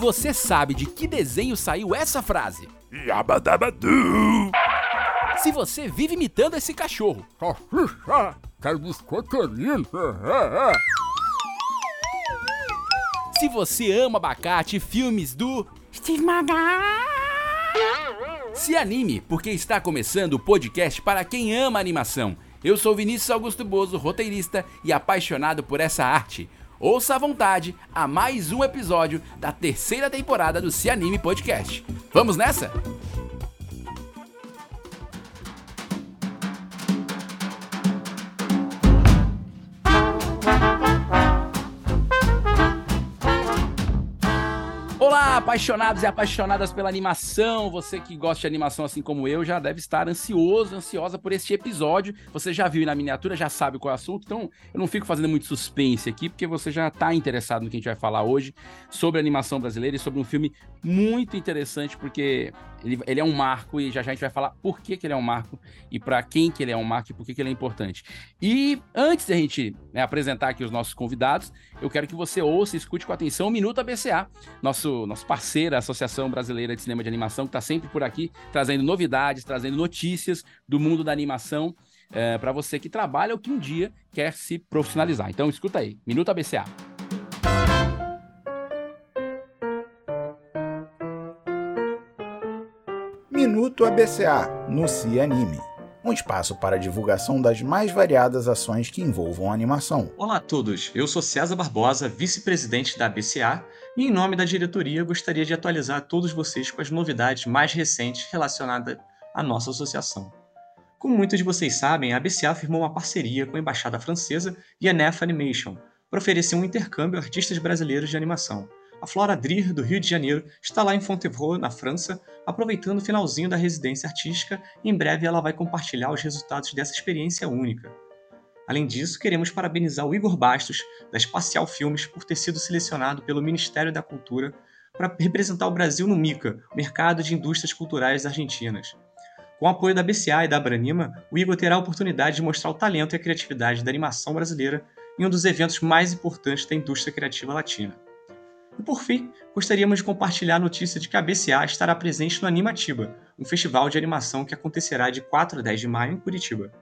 você sabe de que desenho saiu essa frase? Yabadabadu! Se você vive imitando esse cachorro. Salsicha! Quero biscoiteirinho! Se você ama abacate e filmes do Steve Magal. Se anime, porque está começando o podcast para quem ama animação. Eu sou Vinícius Augusto Bozo, roteirista e apaixonado por essa arte. Ouça à vontade a mais um episódio da terceira temporada do Se Anime Podcast. Vamos nessa? Olá, apaixonados e apaixonadas pela animação. Você que gosta de animação assim como eu já deve estar ansioso, ansiosa por este episódio. Você já viu na miniatura, já sabe qual é o assunto, então eu não fico fazendo muito suspense aqui, porque você já está interessado no que a gente vai falar hoje sobre animação brasileira e sobre um filme muito interessante, porque ele, ele é um marco e já já a gente vai falar por que, que ele é um marco e para quem que ele é um marco e por que, que ele é importante. E antes de a gente né, apresentar aqui os nossos convidados, eu quero que você ouça e escute com atenção o Minuto ABCA, nosso, nosso parceiro, a Associação Brasileira de Cinema de Animação, que está sempre por aqui trazendo novidades, trazendo notícias do mundo da animação é, para você que trabalha ou que um dia quer se profissionalizar. Então escuta aí, Minuto ABCA. Minuto ABCA no Se Anime. Um espaço para a divulgação das mais variadas ações que envolvam a animação. Olá a todos, eu sou César Barbosa, vice-presidente da ABCA, e em nome da diretoria gostaria de atualizar todos vocês com as novidades mais recentes relacionadas à nossa associação. Como muitos de vocês sabem, a ABCA firmou uma parceria com a Embaixada Francesa e a NEF Animation para oferecer um intercâmbio a artistas brasileiros de animação. A Flora Drir, do Rio de Janeiro, está lá em Fontevraud, na França, aproveitando o finalzinho da residência artística e em breve ela vai compartilhar os resultados dessa experiência única. Além disso, queremos parabenizar o Igor Bastos, da Espacial Filmes, por ter sido selecionado pelo Ministério da Cultura para representar o Brasil no MICA, Mercado de Indústrias Culturais Argentinas. Com o apoio da BCA e da Abranima, o Igor terá a oportunidade de mostrar o talento e a criatividade da animação brasileira em um dos eventos mais importantes da indústria criativa latina. E por fim, gostaríamos de compartilhar a notícia de que a BCA estará presente no Animatiba, um festival de animação que acontecerá de 4 a 10 de maio em Curitiba.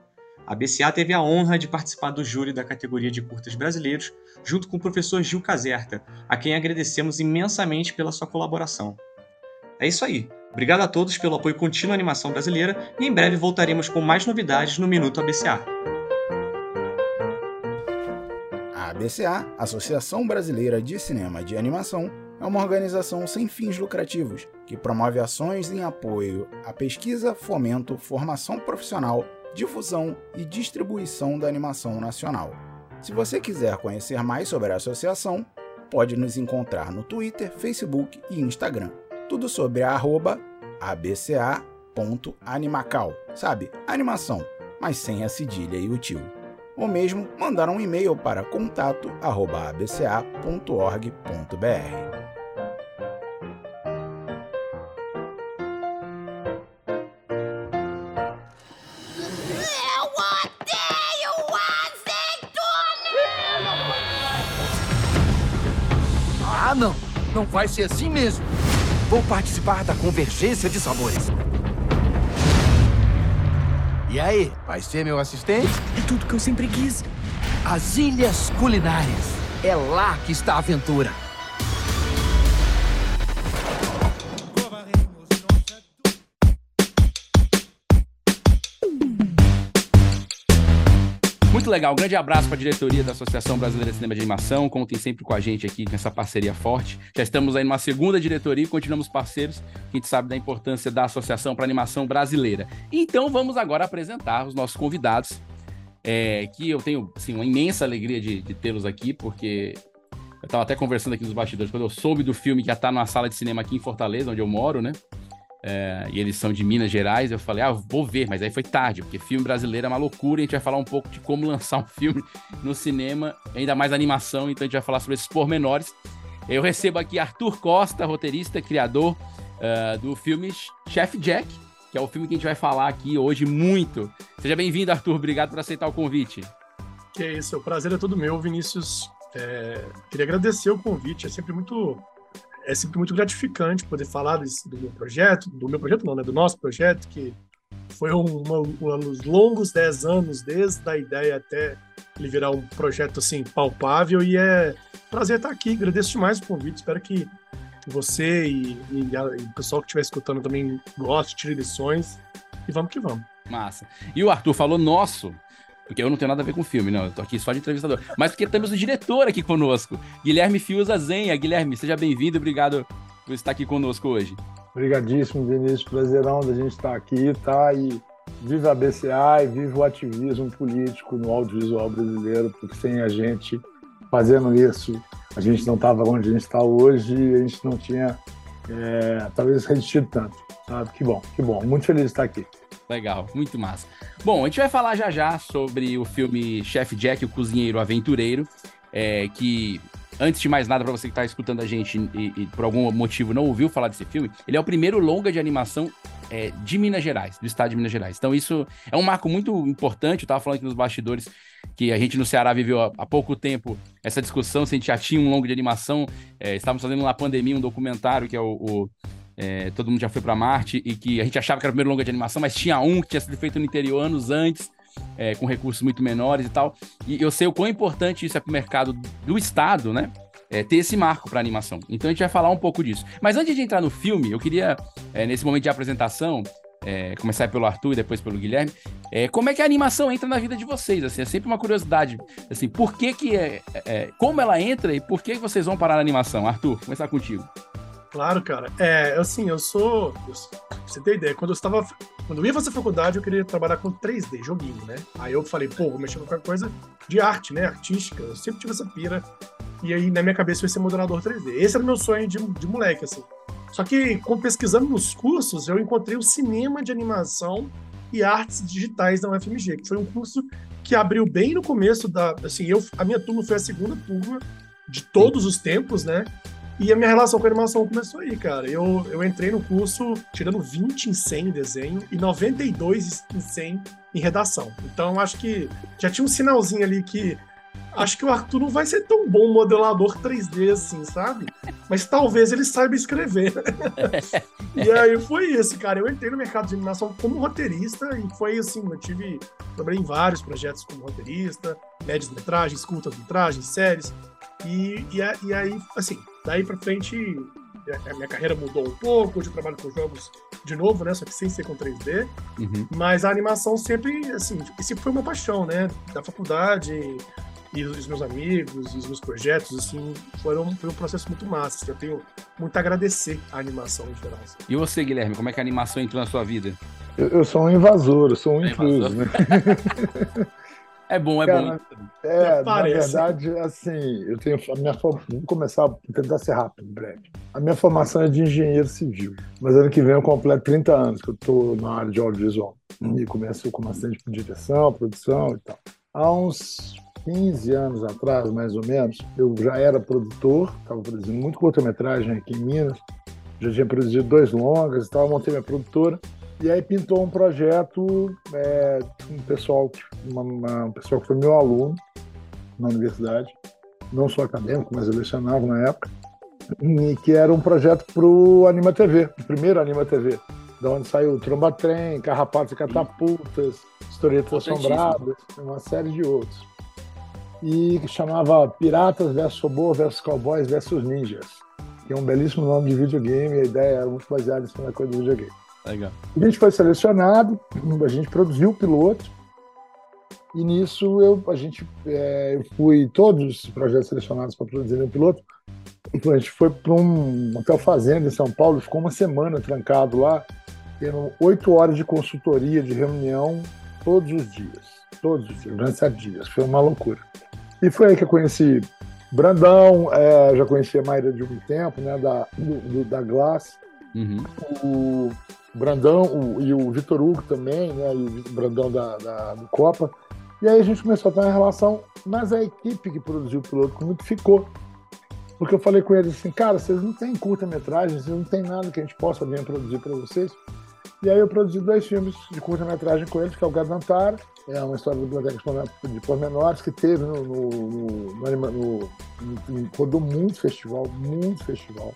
A BCA teve a honra de participar do júri da categoria de curtas brasileiros, junto com o professor Gil Caserta, a quem agradecemos imensamente pela sua colaboração. É isso aí. Obrigado a todos pelo apoio contínuo à animação brasileira e em breve voltaremos com mais novidades no Minuto ABCA. ABCA, Associação Brasileira de Cinema de Animação, é uma organização sem fins lucrativos que promove ações em apoio à pesquisa, fomento, formação profissional, difusão e distribuição da animação nacional. Se você quiser conhecer mais sobre a associação, pode nos encontrar no Twitter, Facebook e Instagram. Tudo sobre a arroba abca.animacal, sabe? Animação, mas sem a cedilha e o tio ou mesmo mandar um e-mail para contato@abca.org.br. Eu odeio azeitona! Ah, não! Não vai ser assim mesmo! Vou participar da convergência de sabores. E aí, vai ser meu assistente? É tudo que eu sempre quis. As Ilhas Culinárias. É lá que está a aventura. Muito legal, um grande abraço para a diretoria da Associação Brasileira de Cinema de Animação. Contem sempre com a gente aqui nessa parceria forte. Já estamos aí numa segunda diretoria e continuamos parceiros. A gente sabe da importância da Associação para Animação Brasileira. Então vamos agora apresentar os nossos convidados, é, que eu tenho assim, uma imensa alegria de, de tê-los aqui, porque eu estava até conversando aqui nos bastidores, quando eu soube do filme que ia estar numa sala de cinema aqui em Fortaleza, onde eu moro, né? É, e eles são de Minas Gerais, eu falei, ah, vou ver, mas aí foi tarde, porque filme brasileiro é uma loucura, e a gente vai falar um pouco de como lançar um filme no cinema, ainda mais animação, então a gente vai falar sobre esses pormenores. Eu recebo aqui Arthur Costa, roteirista, criador uh, do filme Chef Jack, que é o filme que a gente vai falar aqui hoje muito. Seja bem-vindo, Arthur, obrigado por aceitar o convite. Que é isso, o prazer é todo meu, Vinícius. É, queria agradecer o convite, é sempre muito é sempre muito gratificante poder falar desse, do meu projeto, do meu projeto não, né, do nosso projeto, que foi uma, uns longos 10 anos, desde a ideia até ele virar um projeto assim palpável, e é prazer estar aqui, agradeço demais o convite, espero que você e, e, a, e o pessoal que estiver escutando também goste, tire lições, e vamos que vamos. Massa. E o Arthur falou nosso, porque eu não tenho nada a ver com o filme, não. Eu tô aqui só de entrevistador. Mas porque temos o diretor aqui conosco, Guilherme Fiuza Zenha. Guilherme, seja bem-vindo, obrigado por estar aqui conosco hoje. Obrigadíssimo, Vinícius. Prazerão da gente estar aqui, tá? E viva a BCA e viva o ativismo político no audiovisual brasileiro, porque sem a gente fazendo isso, a gente não estava onde a gente está hoje e a gente não tinha, é, talvez, resistido tanto, sabe? Que bom, que bom. Muito feliz de estar aqui. Legal, muito massa. Bom, a gente vai falar já já sobre o filme Chef Jack, o Cozinheiro Aventureiro, é, que antes de mais nada, para você que está escutando a gente e, e, por algum motivo não ouviu falar desse filme, ele é o primeiro longa de animação é, de Minas Gerais, do estado de Minas Gerais. Então, isso é um marco muito importante. Eu estava falando aqui nos bastidores que a gente no Ceará viveu há, há, pouco tempo essa discussão se a gente já tinha um longo de animação. É, estávamos fazendo na pandemia um documentário que é o, o é, todo mundo já foi para Marte e que a gente achava que era o primeiro longa de animação, mas tinha um que tinha sido feito no interior anos antes, é, com recursos muito menores e tal. E eu sei o quão importante isso é para o mercado do Estado, né? É, ter esse marco para animação. Então a gente vai falar um pouco disso. Mas antes de entrar no filme, eu queria, é, nesse momento de apresentação, é, começar pelo Arthur e depois pelo Guilherme, é, como é que a animação entra na vida de vocês? Assim, é sempre uma curiosidade. Assim, por que que é, é como ela entra e por que vocês vão parar na animação? Arthur, começar contigo. Claro, cara. É, assim, eu sou. Pra você ter ideia, quando eu estava. Quando eu ia fazer faculdade, eu queria trabalhar com 3D, joguinho, né? Aí eu falei, pô, vou mexer com qualquer coisa de arte, né? Artística. Eu sempre tive essa pira. E aí, na minha cabeça, eu ia ser modelador 3D. Esse era o meu sonho de, de moleque, assim. Só que, com, pesquisando nos cursos, eu encontrei o cinema de animação e artes digitais da UFMG, que foi um curso que abriu bem no começo da. Assim, eu, a minha turma foi a segunda turma de todos os tempos, né? E a minha relação com animação começou aí, cara. Eu, eu entrei no curso tirando 20 em 100 em desenho e 92 em 100 em redação. Então, acho que já tinha um sinalzinho ali que acho que o Arthur não vai ser tão bom modelador 3D assim, sabe? Mas talvez ele saiba escrever. e aí foi isso, cara. Eu entrei no mercado de animação como roteirista e foi assim, eu tive. Trabalhei em vários projetos como roteirista, médias metragens, curtas metragens, séries. E, e, e aí, assim, Daí para frente, a minha carreira mudou um pouco, hoje eu trabalho com jogos de novo, né? Só que sem ser com 3D. Uhum. Mas a animação sempre, assim, esse foi uma paixão, né? Da faculdade e os meus amigos, e os meus projetos, assim, foram, foi um processo muito massa. Assim, eu tenho muito a agradecer à animação em geral. Assim. E você, Guilherme, como é que a animação entrou na sua vida? Eu, eu sou um invasor, eu sou um é intruso, né? É bom, é Cara, bom. É, na verdade, assim, eu tenho a minha vou começar a tentar ser rápido, breve. A minha formação é de engenheiro civil, mas ano que vem eu completo 30 anos que eu estou na área de audiovisual. E começo como assistente de direção, produção e tal. Há uns 15 anos atrás, mais ou menos, eu já era produtor, estava produzindo muito curta-metragem aqui em Minas, já tinha produzido dois longas e tal, montei minha produtora e aí pintou um projeto, é, um pessoal, uma, uma, um pessoal que foi meu aluno na universidade, não só acadêmico, mas eu lecionava na época, e que era um projeto para o Anima TV, o primeiro Anima TV, da onde saiu Tromba Trem, Carrapatos e Catapultas, Historietas Assombradas, uma série de outros. E que chamava Piratas vs Sobor vs Cowboys vs Ninjas, que é um belíssimo nome de videogame, a ideia era muito baseada em cima da coisa do videogame. Legal. A gente foi selecionado, a gente produziu o piloto, e nisso eu, a gente, é, eu fui, todos os projetos selecionados para produzir o piloto, a gente foi para um hotel fazenda em São Paulo, ficou uma semana trancado lá, tendo oito horas de consultoria, de reunião, todos os dias. Todos os dias, durante sete dias. Foi uma loucura. E foi aí que eu conheci Brandão, é, já conhecia a Maíra de um tempo, né, da, do, do da Glass. Uhum. O Brandão o, e o Vitor Hugo também, né? E o Brandão da, da, do Copa. E aí a gente começou a ter uma relação, mas a equipe que produziu o piloto comigo ficou. Porque eu falei com eles assim, cara, vocês não têm curta-metragem, vocês não tem nada que a gente possa vir produzir para vocês. E aí eu produzi dois filmes de curta-metragem com eles, que é o Gadantara, é uma história do biblioteca de pormenores que teve no, no, no, no, no, rodou muito festival, muito festival.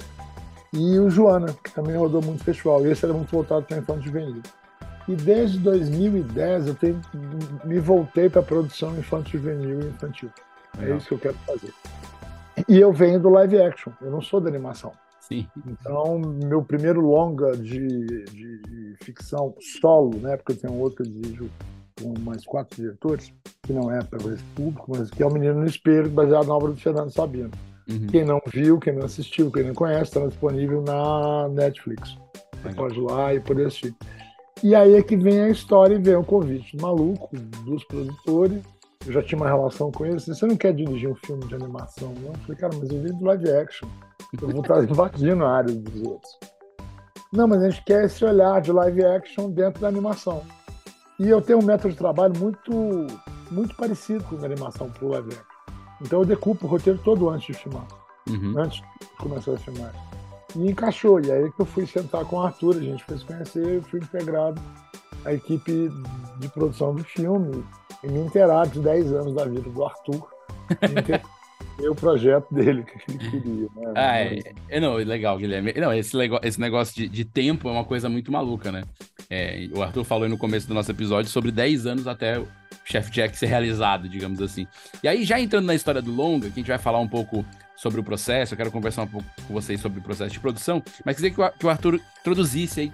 E o Joana, que também rodou muito festival. E esse era muito voltado para infanto juvenil. E desde 2010 eu tenho, me voltei para produção infanto juvenil e infantil. É Legal. isso que eu quero fazer. E eu venho do live action, eu não sou da animação. Sim. Então, meu primeiro longa de, de- de ficção solo, né? Porque eu tenho outro dirijo com mais quatro diretores, que não é para esse público, mas que é o Menino no Espelho, baseado na obra do Fernando Sabino. Uhum. Quem não viu, quem não assistiu, quem não conhece, está disponível na Netflix. Você pode ir lá e poder assistir. E aí é que vem a história e vem o convite maluco dos produtores. Eu já tinha uma relação com eles. Você não quer dirigir um filme de animação, não? Eu falei, cara, mas eu vivo do live action. Eu vou estar invadindo a área dos outros. Não, mas a gente quer esse olhar de live action dentro da animação. E eu tenho um método de trabalho muito, muito parecido com a animação para o live action. Então eu decupo o roteiro todo antes de filmar Uhum. antes de começar a filmar. E encaixou. E aí que eu fui sentar com o Arthur, a gente foi se conhecer, eu fui integrado à equipe de produção do filme e me inteirar de 10 anos da vida do Arthur. e o projeto dele, que ele queria. Né? Ah, é, é, não, legal, Guilherme. Não, esse, esse negócio de, de tempo é uma coisa muito maluca, né? É, o Arthur falou aí no começo do nosso episódio sobre 10 anos até o Chef Jack ser realizado, digamos assim. E aí, já entrando na história do longa, que a gente vai falar um pouco sobre o processo, eu quero conversar um pouco com vocês sobre o processo de produção, mas queria que o, que o Arthur introduzisse aí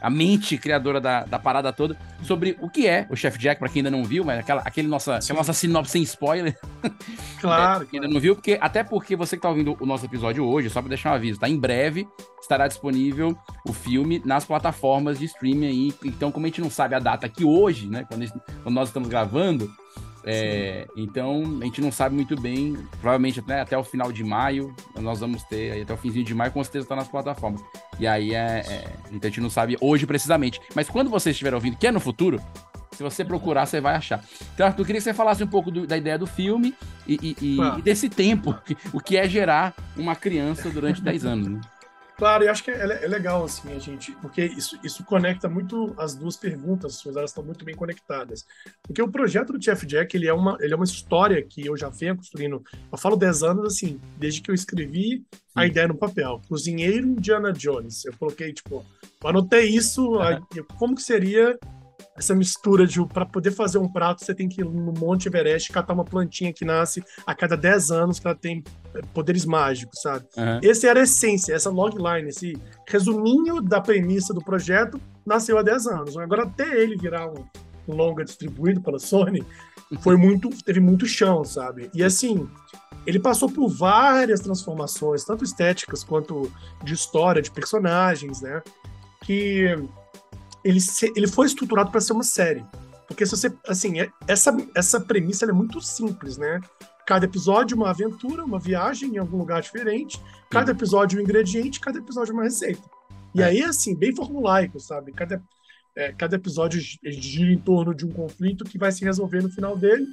a mente criadora da, da parada toda sobre o que é o Chef Jack, pra quem ainda não viu, mas aquela, aquele nossa, aquela nossa sinopse sem spoiler, Claro. que ainda não viu, porque até porque você que tá ouvindo o nosso episódio hoje, só pra deixar um aviso, tá? Em breve estará disponível o filme nas plataformas de streaming aí. Então, como a gente não sabe a data aqui hoje, né? Quando, gente- quando nós estamos gravando, é, então a gente não sabe muito bem. Provavelmente até, até o final de maio, nós vamos ter aí até o finzinho de maio, com certeza tá nas plataformas. E aí é, é. Então a gente não sabe hoje precisamente. Mas quando você estiver ouvindo, que é no futuro. Se você procurar, você vai achar. Então, Arthur, eu queria que você falasse um pouco do- da ideia do filme e, e- e- e desse tempo, o que é gerar uma criança durante 10 anos. Né? Claro, e acho que é, é legal, assim, a gente, porque isso, isso conecta muito as duas perguntas, suas elas estão muito bem conectadas. Porque o projeto do Chef Jack, ele é uma, ele é uma história que eu já venho construindo, eu falo 10 anos, assim, desde que eu escrevi a Sim. ideia no papel. Cozinheiro Indiana Jones. Eu coloquei, tipo, eu anotei isso, aí, como que seria essa mistura de, para poder fazer um prato, você tem que ir no Monte Everest, catar uma plantinha que nasce a cada 10 anos, que ela tem poderes mágicos, sabe? Aham. Esse era a essência, essa logline, esse resuminho da premissa do projeto nasceu há 10 anos. Agora, até ele virar um, um longa distribuído pela Sony, foi muito, teve muito chão, sabe? E assim, ele passou por várias transformações, tanto estéticas quanto de história, de personagens, né? Que ele, se- ele foi estruturado para ser uma série. Porque se você, assim, é- essa, essa premissa é muito simples, né? Cada episódio uma aventura, uma viagem em algum lugar diferente, cada episódio um ingrediente, cada episódio uma receita. E É. aí, assim, bem formulaico, sabe? Cada, é, cada episódio gi- gira em torno de um conflito que vai se resolver no final dele,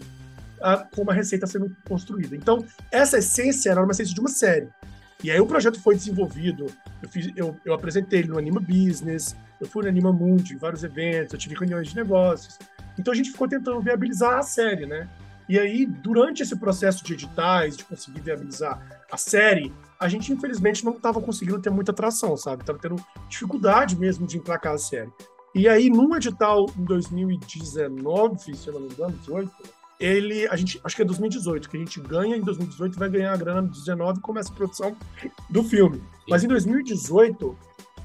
ah, com uma receita sendo construída. Então, essa essência era uma essência de uma série. E aí o projeto foi desenvolvido, eu, fiz, eu, eu apresentei ele no Anima Business, eu fui no Anima Mundi, em vários eventos, eu tive reuniões de negócios. Então a gente ficou tentando viabilizar a série, né? E aí, durante esse processo de editais, de conseguir viabilizar a série, a gente infelizmente não estava conseguindo ter muita atração, sabe? Tava tendo dificuldade mesmo de emplacar a série. E aí, num edital em 2019, se eu não me engano, 18, ele, a gente, acho que é 2018, que a gente ganha em 2018 vai ganhar a grana em 2019 e começa a produção do filme. Mas em 2018,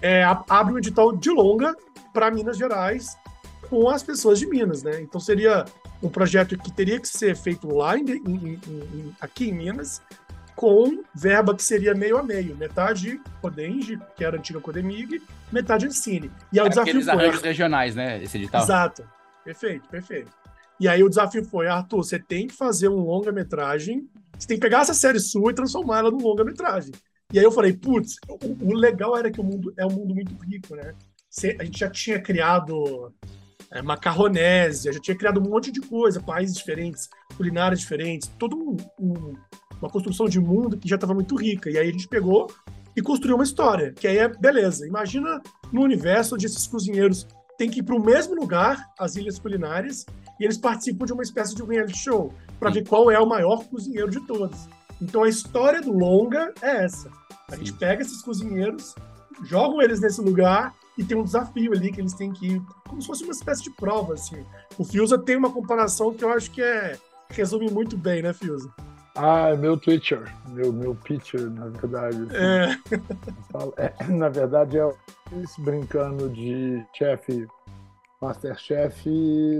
é, abre um edital de longa para Minas Gerais com as pessoas de Minas, né? Então seria um projeto que teria que ser feito lá em- em- em- aqui em Minas, com verba que seria meio a meio, metade Codenge, que era a antiga Codemig, metade Ancine. E aí o desafio foi arranjos regionais, né? Esse edital. Exato. Perfeito, perfeito. E aí o desafio foi, Arthur, você tem que fazer um longa-metragem, você tem que pegar essa série sua e transformar ela num longa-metragem. E aí eu falei, putz, o, o legal era que o mundo é um mundo muito rico, né? A gente já tinha criado é, macarronésia, já tinha criado um monte de coisa, países diferentes, culinárias diferentes, todo um- um- uma construção de mundo que já estava muito rica. E aí a gente pegou e construiu uma história, que aí é beleza. Imagina no universo onde esses cozinheiros têm que ir para o mesmo lugar, as ilhas culinárias, e eles participam de uma espécie de reality show para ver qual é o maior cozinheiro de todos. Então a história do longa é essa. A gente Sim. pega esses cozinheiros, jogam eles nesse lugar e tem um desafio ali que eles têm que ir, como se fosse uma espécie de prova, assim. O Fiusa tem uma comparação que eu acho que é resume muito bem, né, Fiusa? Ah, é meu Twitcher, meu, meu pitcher, na verdade. É, é, na verdade, é eles brincando de chefe, Masterchef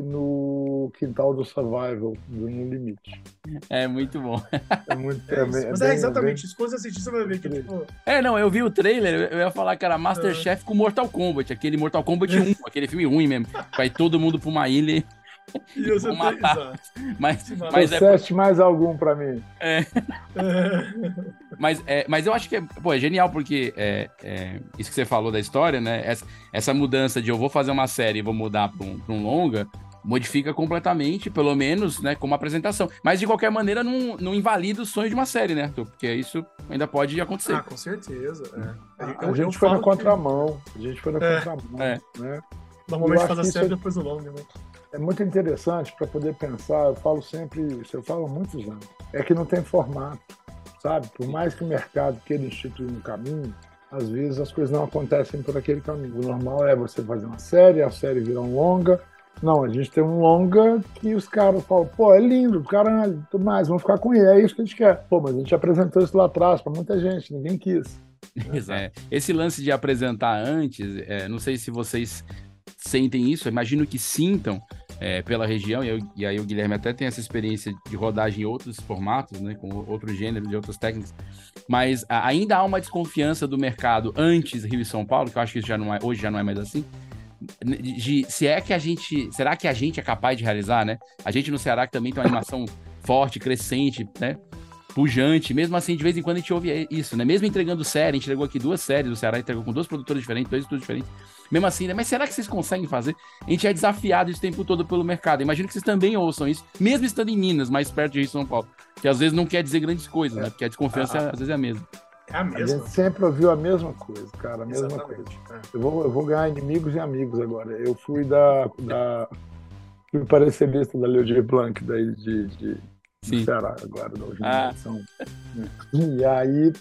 no quintal do Survival, do No Limite. É muito bom. É muito é bem- Mas é bem- exatamente isso. Quando você assistir, você vai ver que, tipo, É, não, eu vi o trailer, eu- eu ia falar que era Masterchef com Mortal Kombat, aquele Mortal Kombat 1, aquele filme ruim mesmo. Vai todo mundo pra uma ilha, e você tem, matar. mas, Mas mas, é, Processe mais algum pra mim. É. mas, é, mas eu acho que é, pô, é genial, porque é, é, isso que você falou da história, né? Essa, essa mudança de eu vou fazer uma série e vou mudar pra um, pra um longa, modifica completamente, pelo menos, né, como apresentação. Mas de qualquer maneira, não, não invalida o sonho de uma série, né, Arthur? Porque isso ainda pode acontecer. Ah, com certeza. é. A, Eu- eu gente foi na falo que contramão. A gente foi na É. contramão. É. Né? Normalmente faz a série é- depois do longa, né? É muito interessante para poder pensar. Eu falo sempre isso, eu falo há muitos anos. É que não tem formato, sabe? Por mais que o mercado queira instituir um caminho, às vezes as coisas não acontecem por aquele caminho. O normal é você fazer uma série, a série virar um longa. Não, a gente tem um longa que os caras falam, pô, é lindo, caralho, tudo mais, vamos ficar com ele, é isso que a gente quer. Pô, mas a gente apresentou isso lá atrás para muita gente, ninguém quis. É, esse lance de apresentar antes, é, não sei se vocês sentem isso, imagino que sintam é, pela região, e, eu- e aí o Guilherme até tem essa experiência de rodagem em outros formatos, né, com outros gêneros, de outras técnicas, mas ainda há uma desconfiança do mercado antes Rio e São Paulo, que eu acho que já não é, hoje já não é mais assim, de, de- se é que a gente, será que a gente é capaz de realizar, né? A gente no Ceará que também tem uma animação forte, crescente, né? pujante, mesmo assim, de vez em quando a gente ouve isso, né? Mesmo entregando série, a gente entregou aqui duas séries, o Ceará entregou com duas produtoras diferentes, dois estudos diferentes. Mesmo assim, né? Mas será que vocês conseguem fazer? A gente é desafiado esse tempo todo pelo mercado. Imagino que vocês também ouçam isso, mesmo estando em Minas, mais perto de Rio São Paulo. Que às vezes não quer dizer grandes coisas, né? Porque a desconfiança às vezes é a mesma. É a A mesma. gente sempre ouviu a mesma coisa, cara, a mesma coisa. Exatamente. É. Eu vou, eu vou ganhar inimigos e amigos agora. Eu fui da. da fui parecerista da Leodir Blanc, daí de, de, de Sim. Ceará, agora, da última Ah. edição. E aí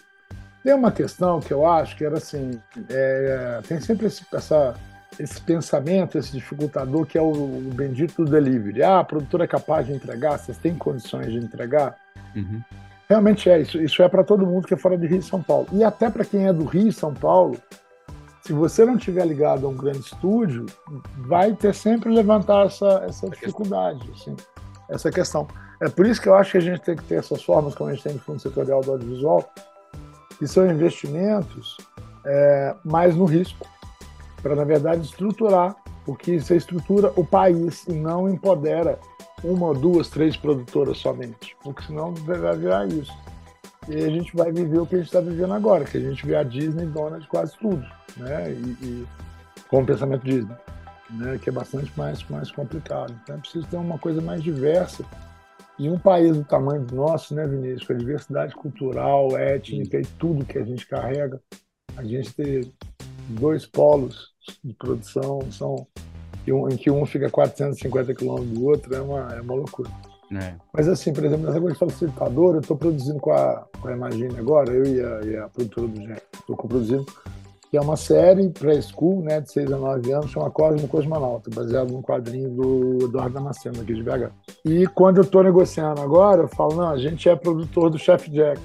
tem uma questão que eu acho que era assim: é, tem sempre esse, essa, esse pensamento, esse dificultador que é o, o bendito do delivery. Ah, a produtora é capaz de entregar, vocês têm condições de entregar? Uhum. Realmente é isso. Isso é para todo mundo que é fora de Rio e São Paulo. E até para quem é do Rio e São Paulo, se você não tiver ligado a um grande estúdio, vai ter sempre levantar essa, essa dificuldade, assim, essa questão. É por isso que eu acho que a gente tem que ter essas formas, como a gente tem no Fundo Setorial do Audiovisual, que são investimentos é, mais no risco, para, na verdade, estruturar, porque você estrutura o país e não empodera uma, duas, três produtoras somente, porque senão vai virar isso. E a gente vai viver o que a gente está vivendo agora, que a gente vê a Disney dona de quase tudo, né? E, e com o pensamento Disney, né? Que é bastante mais, mais complicado. Então é preciso ter uma coisa mais diversa. E um país do tamanho do nosso, né, Vinícius, com a diversidade cultural, étnica e tudo que a gente carrega, a gente ter dois polos de produção são em que um fica 450 quilômetros do outro é uma, é uma loucura. É. Mas assim, por exemplo, nessa coisa de facilitador, eu estou produzindo com a, com a Imagine agora, eu e a, e a produtora do Gênero, estou coproduzindo, que é uma série pré-school, né, de 6 a 9 anos, chama Cosmo Cosmonauta, baseado num quadrinho do Eduardo Damasceno, aqui de BH. E quando eu estou negociando agora, eu falo, não, a gente é produtor do Chef Jack.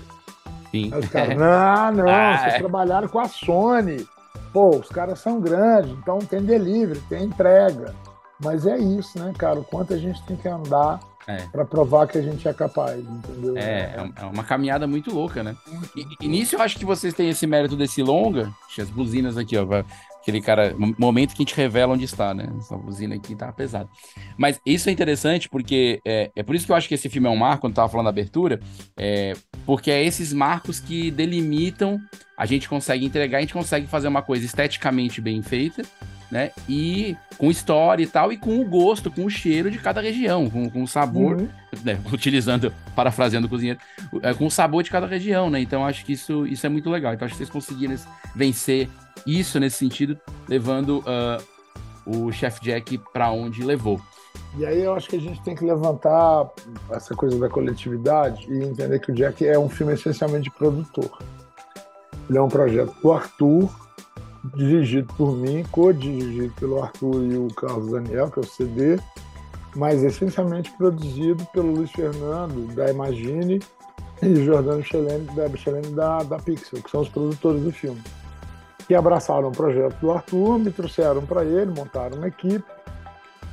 Sim. Aí os caras, não, não, Ah, vocês é. trabalharam com a Sony. Pô, os caras são grandes, então tem delivery, tem entrega. Mas é isso, né, cara? O quanto a gente tem que andar É. para provar que a gente é capaz, entendeu? É, é é uma caminhada muito louca, né? E, e nisso eu acho que vocês têm esse mérito desse longa. Deixa as buzinas aqui, ó. vai- Aquele cara, mo- momento que a gente revela onde está, né? Essa buzina aqui tá pesada. Mas isso é interessante porque é, é por isso que eu acho que esse filme é um marco, quando eu tava falando da abertura, é, porque é esses marcos que delimitam, a gente consegue entregar, a gente consegue fazer uma coisa esteticamente bem feita, né? E com história e tal, e com o gosto, com o cheiro de cada região, com, com o sabor Uhum. né, utilizando, parafraseando o cozinheiro, é, com o sabor de cada região, né? Então acho que isso, isso é muito legal. Então acho que vocês conseguiram vencer isso nesse sentido, levando ah, o Chef Jack para onde levou. E aí eu acho que a gente tem que levantar essa coisa da coletividade e entender que o Jack é um filme essencialmente de produtor. Ele é um projeto do Arthur, dirigido por mim, co-dirigido pelo Arthur e o Carlos Daniel, que é o CD, mas essencialmente produzido pelo Luiz Fernando, da Imagine, e Jordano Michelene, da, Michelene da, da Pixel, que são os produtores do filme. Que abraçaram o projeto do Arthur, me trouxeram para ele, montaram uma equipe,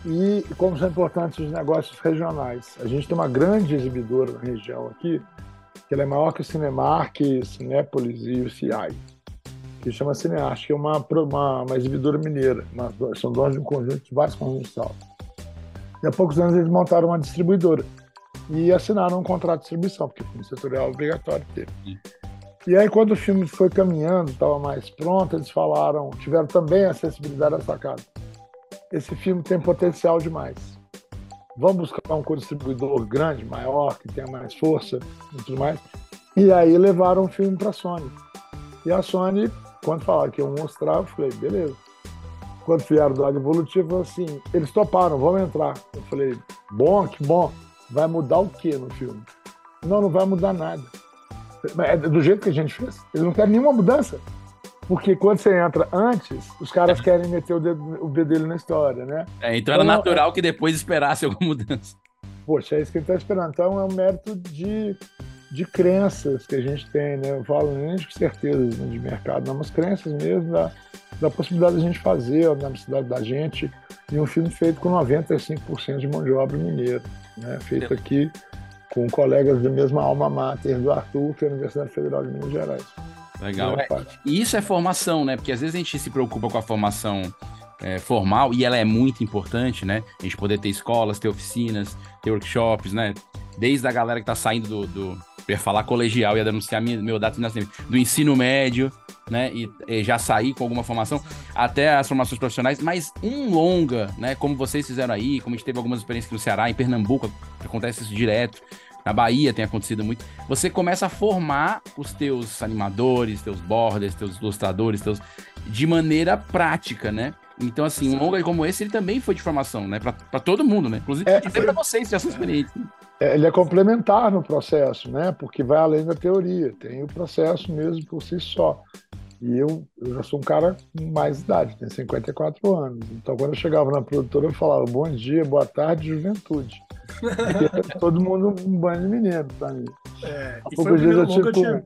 e como são importantes os negócios regionais. A gente tem uma grande exibidora na região aqui, que ela é maior que o Cinemark, Cinépolis e o CI, que chama Cinearte, que é uma, uma, uma exibidora mineira. Uma, são donos de um conjunto, de vários conjuntos de salas. E há poucos anos eles montaram uma distribuidora e assinaram um contrato de distribuição, porque o filme setorial é obrigatório ter. E aí, quando o filme foi caminhando, estava mais pronto, eles falaram, tiveram também a acessibilidade à sacada. Esse filme tem potencial demais. Vamos buscar um distribuidor grande, maior, que tenha mais força e tudo mais. E aí levaram o filme para a Sony. E a Sony, quando falaram que iam mostrar, eu falei, beleza. Quando vieram do lado evolutivo, assim, eles toparam, vamos entrar. Eu falei, bom, que bom. Vai mudar o que no filme? Não, não vai mudar nada. É do jeito que a gente fez. Eles não querem nenhuma mudança. Porque quando você entra antes, os caras querem meter o dedo, o dedo dele na história, né? É, então era então, natural é... que depois esperasse alguma mudança. Poxa, é isso que ele está esperando. Então é um mérito de, de crenças que a gente tem, né? Eu falo nem de certeza de mercado, não, mas crenças mesmo da, da possibilidade de a gente fazer na cidade da gente e um filme feito com 95% de mão de obra mineira, né? Feito aqui com colegas da mesma alma mater do Arthur, que é a Universidade Federal de Minas Gerais. Legal. É, e isso é formação, né? Porque às vezes a gente se preocupa com a formação é, formal e ela é muito importante, né? A gente poder ter escolas, ter oficinas, ter workshops, né? Desde a galera que tá saindo do. do eu ia falar colegial, ia denunciar minha, meu dado de nascimento, do ensino médio, né? E, e, já sair com alguma formação, até as formações profissionais, mas um longa, né? Como vocês fizeram aí, como a gente teve algumas experiências no Ceará, em Pernambuco, acontece isso direto. Na Bahia tem acontecido muito. Você começa a formar os teus animadores, teus borders, teus ilustradores, teus de maneira prática, né? Então, assim, um longa como esse, ele também foi de formação, né? Para todo mundo, né? Inclusive, é, para vocês, já são experientes. É, ele é complementar no processo, né? Porque vai além da teoria, tem o processo mesmo por si só. E eu, eu já sou um cara com mais idade, tenho 54 anos. Então, quando eu chegava na produtora, eu falava bom dia, boa tarde, juventude. todo mundo um banho de menino pra mim. É, Há poucos dias eu tive tinha...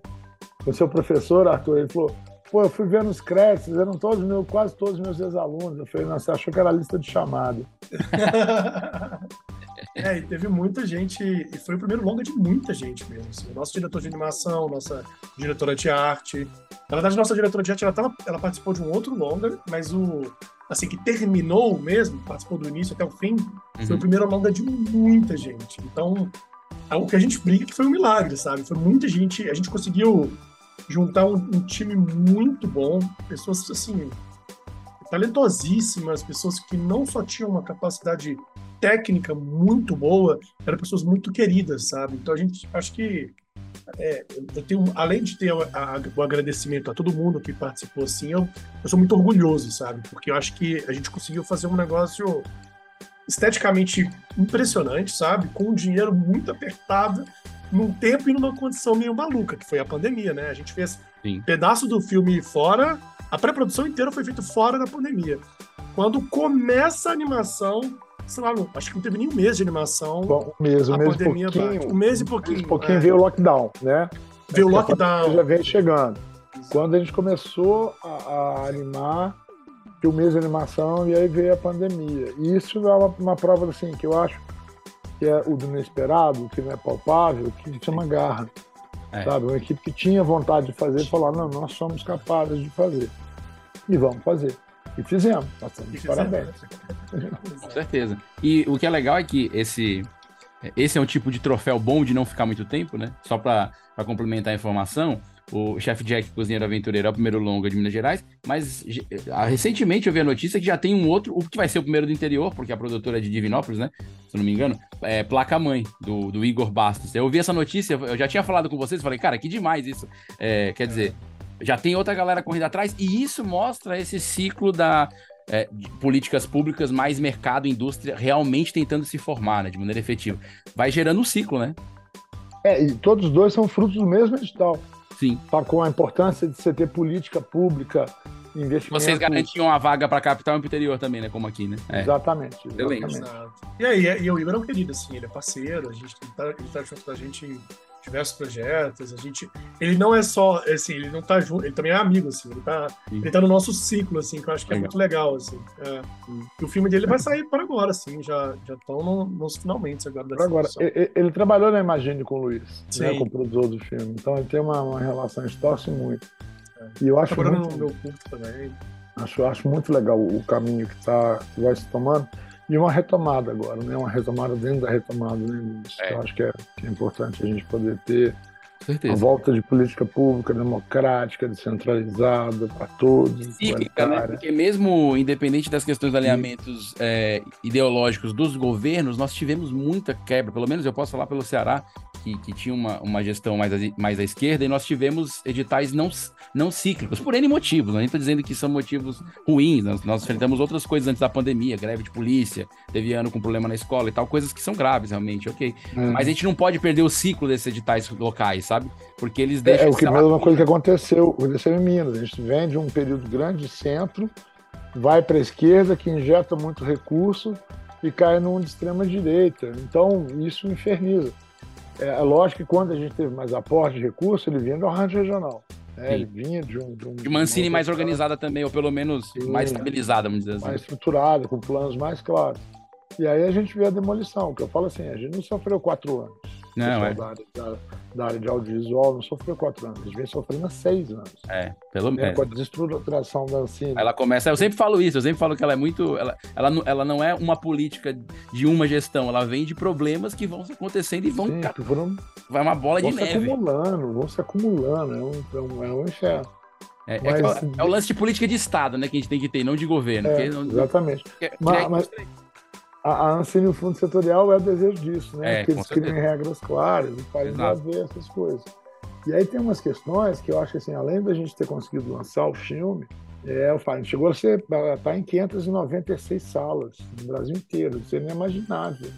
o seu professor, Arthur, ele falou, pô, eu fui vendo os créditos, eram todos meus, quase todos meus ex-alunos. Eu falei, nossa, você achou que era a lista de chamada. É, e teve muita gente, e foi o primeiro longa de muita gente mesmo. Assim. Nosso diretor de animação, nossa diretora de arte. Na verdade, nossa diretora de arte, ela, tava, ela participou de um outro longa, mas o, assim, que terminou mesmo, participou do início até o fim, uhum. foi o primeiro longa de muita gente. Então, o que a gente brinca é que foi um milagre, sabe? Foi muita gente, a gente conseguiu juntar um, um time muito bom, pessoas, assim, talentosíssimas, pessoas que não só tinham uma capacidade técnica muito boa, eram pessoas muito queridas, sabe? Então a gente, acho que é, eu tenho, além de ter a, a, o agradecimento a todo mundo que participou, assim, eu, eu sou muito orgulhoso, sabe? Porque eu acho que a gente conseguiu fazer um negócio esteticamente impressionante, sabe? Com um dinheiro muito apertado, num tempo e numa condição meio maluca, que foi a pandemia, né? A gente fez Sim. pedaço do filme fora, a pré-produção inteira foi feita fora da pandemia. Quando começa a animação, sei lá, acho que não teve nem um mês de animação. Bom, um mês, um mês e pouquinho. Um mês e pouquinho. Um pouquinho é. veio o lockdown, né? Veio o lockdown. Já vem chegando. Quando a gente começou a, a animar, que o mês de animação e aí veio a pandemia. E isso é uma, uma prova assim que eu acho que é o do inesperado, que não é palpável, que chama garra. É. Sabe? Uma equipe que tinha vontade de fazer, falar, não, nós somos capazes de fazer. E vamos fazer. E fizemos. Passamos de parabéns. Com certeza. E o que é legal é que esse, esse é um tipo de troféu bom de não ficar muito tempo, né? Só para complementar a informação, o chefe Jack Cozinheiro Aventureiro é o primeiro longa de Minas Gerais, mas recentemente eu vi a notícia que já tem um outro, o que vai ser o primeiro do interior, porque a produtora é de Divinópolis, né? Se não me engano, é Placa Mãe, do, do Igor Bastos. Eu vi essa notícia, eu já tinha falado com vocês, falei, cara, que demais isso. É, quer dizer, já tem outra galera correndo atrás, e isso mostra esse ciclo da, é, políticas públicas, mais mercado, indústria, realmente tentando se formar, né, de maneira efetiva. Vai gerando um ciclo, né? É, e todos os dois são frutos do mesmo edital. Sim. sacou a importância de você ter política pública, investimento. Vocês garantiam a vaga para capital e pro interior também, né? Como aqui, né? É. Exatamente. Exatamente. Exato. E aí, e o Igor é um querido, assim, ele é parceiro, a gente ele tá, ele tá junto com a gente em diversos projetos, a gente. Ele não é só, assim, ele não tá junto, ele também é amigo, assim, ele tá, Sim. ele tá no nosso ciclo, assim, que eu acho que é muito legal, assim. É. E o filme dele vai sair para agora, assim, já estão no, nos finalmente agora Por agora, distribuição. e- e- ele trabalhou na Imagine com o Luiz, né, Sim. com o produtor do filme. Então ele tem uma, uma relação, a gente torce muito. É. E eu acho Tá muito, no meu curto também. acho, acho muito legal o caminho que, tá, que vai se tomando. E uma retomada agora, né? Uma retomada dentro da retomada, né? É. Eu acho que é, que é importante a gente poder ter a volta de política pública democrática, descentralizada para todos, cíclica, né? Porque mesmo independente das questões de alinhamentos é, ideológicos dos governos, nós tivemos muita quebra. Pelo menos eu posso falar pelo Ceará, que, que tinha uma, uma gestão mais, à- mais à esquerda, e nós tivemos editais não, não cíclicos, por N motivos. Não estou dizendo que são motivos ruins. Nós, nós enfrentamos outras coisas antes da pandemia, greve de polícia, teve ano com problema na escola e tal, coisas que são graves realmente, ok. Hum. Mas a gente não pode perder o ciclo desses editais locais, sabe? Porque eles É, deixam. é o que essa mesma coisa que aconteceu, aconteceu em Minas. A gente vem de um período grande de centro, vai para a esquerda, que injeta muito recurso e cai num de extrema direita. Então, isso inferniza. É, é lógico que quando a gente teve mais aporte de recurso, ele vinha do arranjo regional. né? Ele vinha de um. De, um, De Mancini uma mais outra- organizada também, ou pelo menos Sim. mais estabilizada, vamos dizer assim. mais estruturada, com planos mais claros. E aí a gente vê a demolição, que eu falo assim, a gente não sofreu quatro anos. Não, é. Da área, da, da área de audiovisual não sofreu quatro anos, vem sofrendo há seis anos. É, pelo menos. Com a desestruturação da Ancine. Ela começa, eu sempre falo isso, eu sempre falo que ela é muito, ela, ela, não- ela não é uma política de uma gestão, ela vem de problemas que vão acontecendo e vão, Sim, foram, vai uma bola de vão se neve. acumulando, vão se acumulando, é um, é um, é inferno. É, é Mas- é o- é lance de política de Estado, né, que a gente tem que ter, não de governo. É, não- exatamente. que- Mas- é- mas- A, a Ancine, o Fundo Setorial, é o desejo disso, né? É, que eles criem regras claras e parem de haver essas coisas. E aí tem umas questões que eu acho que, assim, além da gente ter conseguido lançar o filme, é, a gente chegou a ser, tá em 596 salas no Brasil inteiro, isso é inimaginável.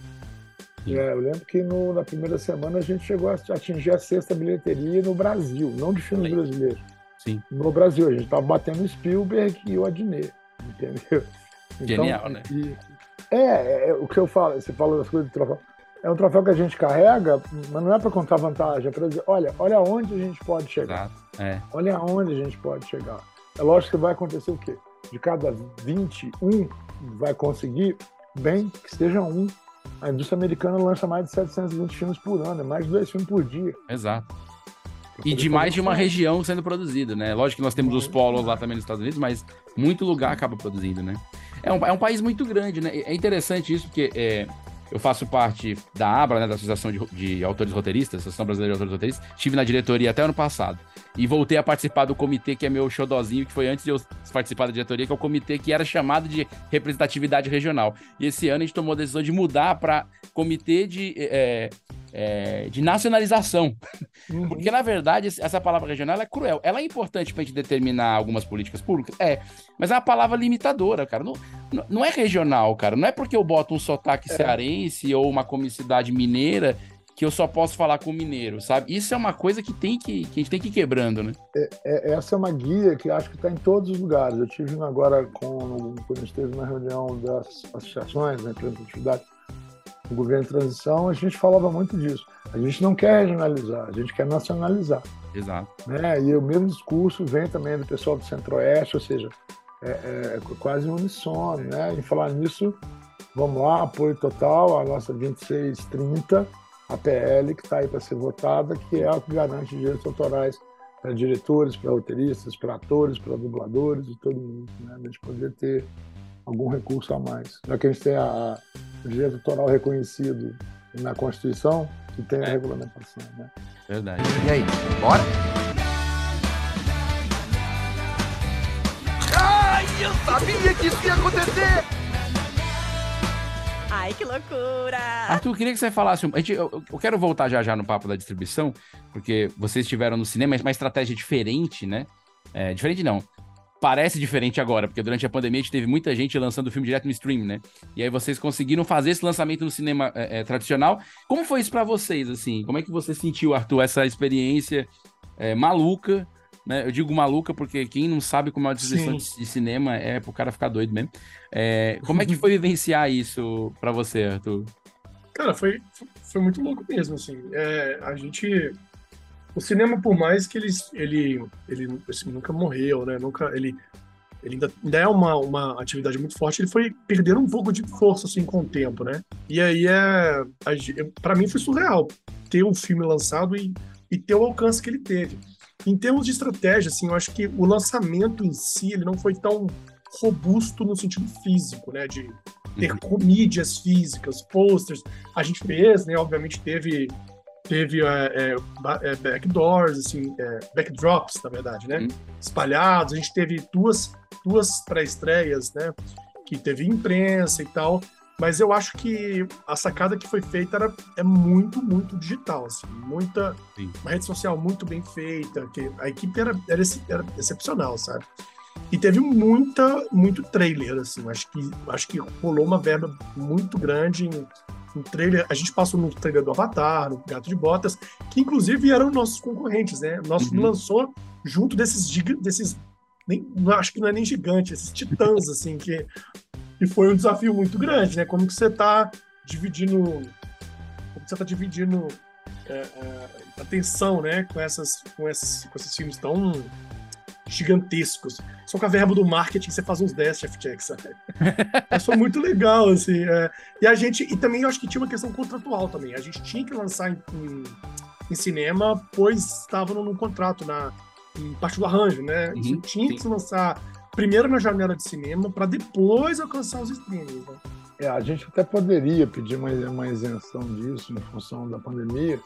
É, eu lembro que no- na primeira semana a gente chegou a atingir a sexta bilheteria no Brasil, não de filmes Sim. brasileiros. Sim. No Brasil, a gente estava batendo Spielberg e o Adnet, entendeu? Genial, né? e- é, é, o que eu falo, você falou das coisas do troféu. É um troféu que a gente carrega, mas não é para contar vantagem, é para dizer, olha, olha onde a gente pode chegar. Exato. É, Olha aonde a gente pode chegar. É lógico que vai acontecer o quê? De cada 21 vai conseguir bem que seja um. A indústria americana lança mais de 720 filmes por ano, é mais de dois filmes por dia. exato. E de mais de uma região sendo produzido, né? Lógico que nós temos os polos lá também nos Estados Unidos, mas muito lugar acaba produzindo, né? É um, é um país muito grande, né? É interessante isso, porque é, eu faço parte da ABRA, né, da Associação de, de Autores Roteiristas, Associação Brasileira de Autores Roteiristas. Estive na diretoria até ano passado. E voltei a participar do comitê que é meu xodozinho, que foi antes de eu participar da diretoria, que é o comitê que era chamado de representatividade regional. E esse ano a gente tomou a decisão de mudar para comitê de, é, é, de nacionalização. Uhum. Porque, na verdade, essa palavra regional é cruel. Ela é importante pra gente determinar algumas políticas públicas? É. Mas é uma palavra limitadora, cara. Não, não- é regional, cara. Não é porque eu boto um sotaque cearense ou uma comicidade mineira que eu só posso falar com mineiro, sabe? Isso é uma coisa que tem que, que a gente tem que ir quebrando, né? É, essa é uma guia que acho que está em todos os lugares. Eu tive agora, com, quando a gente esteve na reunião das associações, né, representatividade do governo de transição, a gente falava muito disso. A gente não quer regionalizar, a gente quer nacionalizar. Exato. Né? E o mesmo discurso vem também do pessoal do Centro-Oeste, ou seja, é, é quase um unissono. Né? Em falar nisso, vamos lá, apoio total à nossa 2630, a PL, que está aí para ser votada, que é a que garante direitos autorais para diretores, para roteiristas, para atores, para dubladores e todo mundo, né? A gente poder ter algum recurso a mais. Já que a gente tem a, a, o direito autoral reconhecido na Constituição, que tem a É. regulamentação, né? Verdade. E aí, bora? Ai, eu sabia que isso ia acontecer! Ai, que loucura! Arthur, eu queria que você falasse. A gente, eu, eu quero voltar já já no papo da distribuição, porque vocês estiveram no cinema, uma estratégia diferente, né? É, diferente não. Parece diferente agora, porque durante a pandemia a gente teve muita gente lançando o filme direto no stream, né? E aí vocês conseguiram fazer esse lançamento no cinema é, é, tradicional. Como foi isso pra vocês, assim? Como é que você sentiu, Arthur, essa experiência é, maluca, né? Eu digo maluca porque quem não sabe como é uma distribuição Sim. de, de cinema é pro cara ficar doido mesmo. É, como é que foi vivenciar isso pra você, Arthur? Cara, foi, foi muito louco mesmo, assim. É, a gente... O cinema, por mais que ele, ele, ele assim, nunca morreu, né? Nunca, ele, ele ainda, ainda é uma, uma atividade muito forte, ele foi perdendo um pouco de força, assim, com o tempo, né? E aí, é, a ge- pra mim, foi surreal ter o filme lançado e, e ter o alcance que ele teve. Em termos de estratégia, assim, eu acho que o lançamento em si, ele não foi tão robusto no sentido físico, né? De ter Uhum. mídias físicas, posters. A gente fez, né? Obviamente teve teve é, é, é, backdoors, assim, é, backdrops, na verdade, né? Uhum. Espalhados. A gente teve duas duas pré-estreias, né? Que teve imprensa e tal. Mas eu acho que a sacada que foi feita era, é muito, muito digital, assim, muita Sim. uma rede social muito bem feita, que a equipe era, era, era excepcional, sabe? E teve muita, muito trailer, assim. Acho que, acho que rolou uma verba muito grande em, em trailer. A gente passou no trailer do Avatar, no Gato de Botas, que inclusive eram nossos concorrentes, né? Nosso Uhum. lançou junto desses desses nem, acho que não é nem gigante, esses titãs, assim, que, que foi um desafio muito grande, né? Como que você tá dividindo. Como você tá dividindo é, é, atenção, né? Com, essas, com, esses, com esses filmes tão gigantescos. Só com a verba do marketing você faz uns 10 chef checks, sabe? Mas foi muito legal, assim. é. E a gente. E também eu acho que tinha uma questão contratual também. A gente tinha que lançar em, em, em cinema, pois estava no contrato, na, em parte do arranjo, né? Uhum, tinha sim. que se lançar primeiro na janela de cinema para depois alcançar os streamings. Né? É, a gente até poderia pedir uma, uma isenção disso em função da pandemia,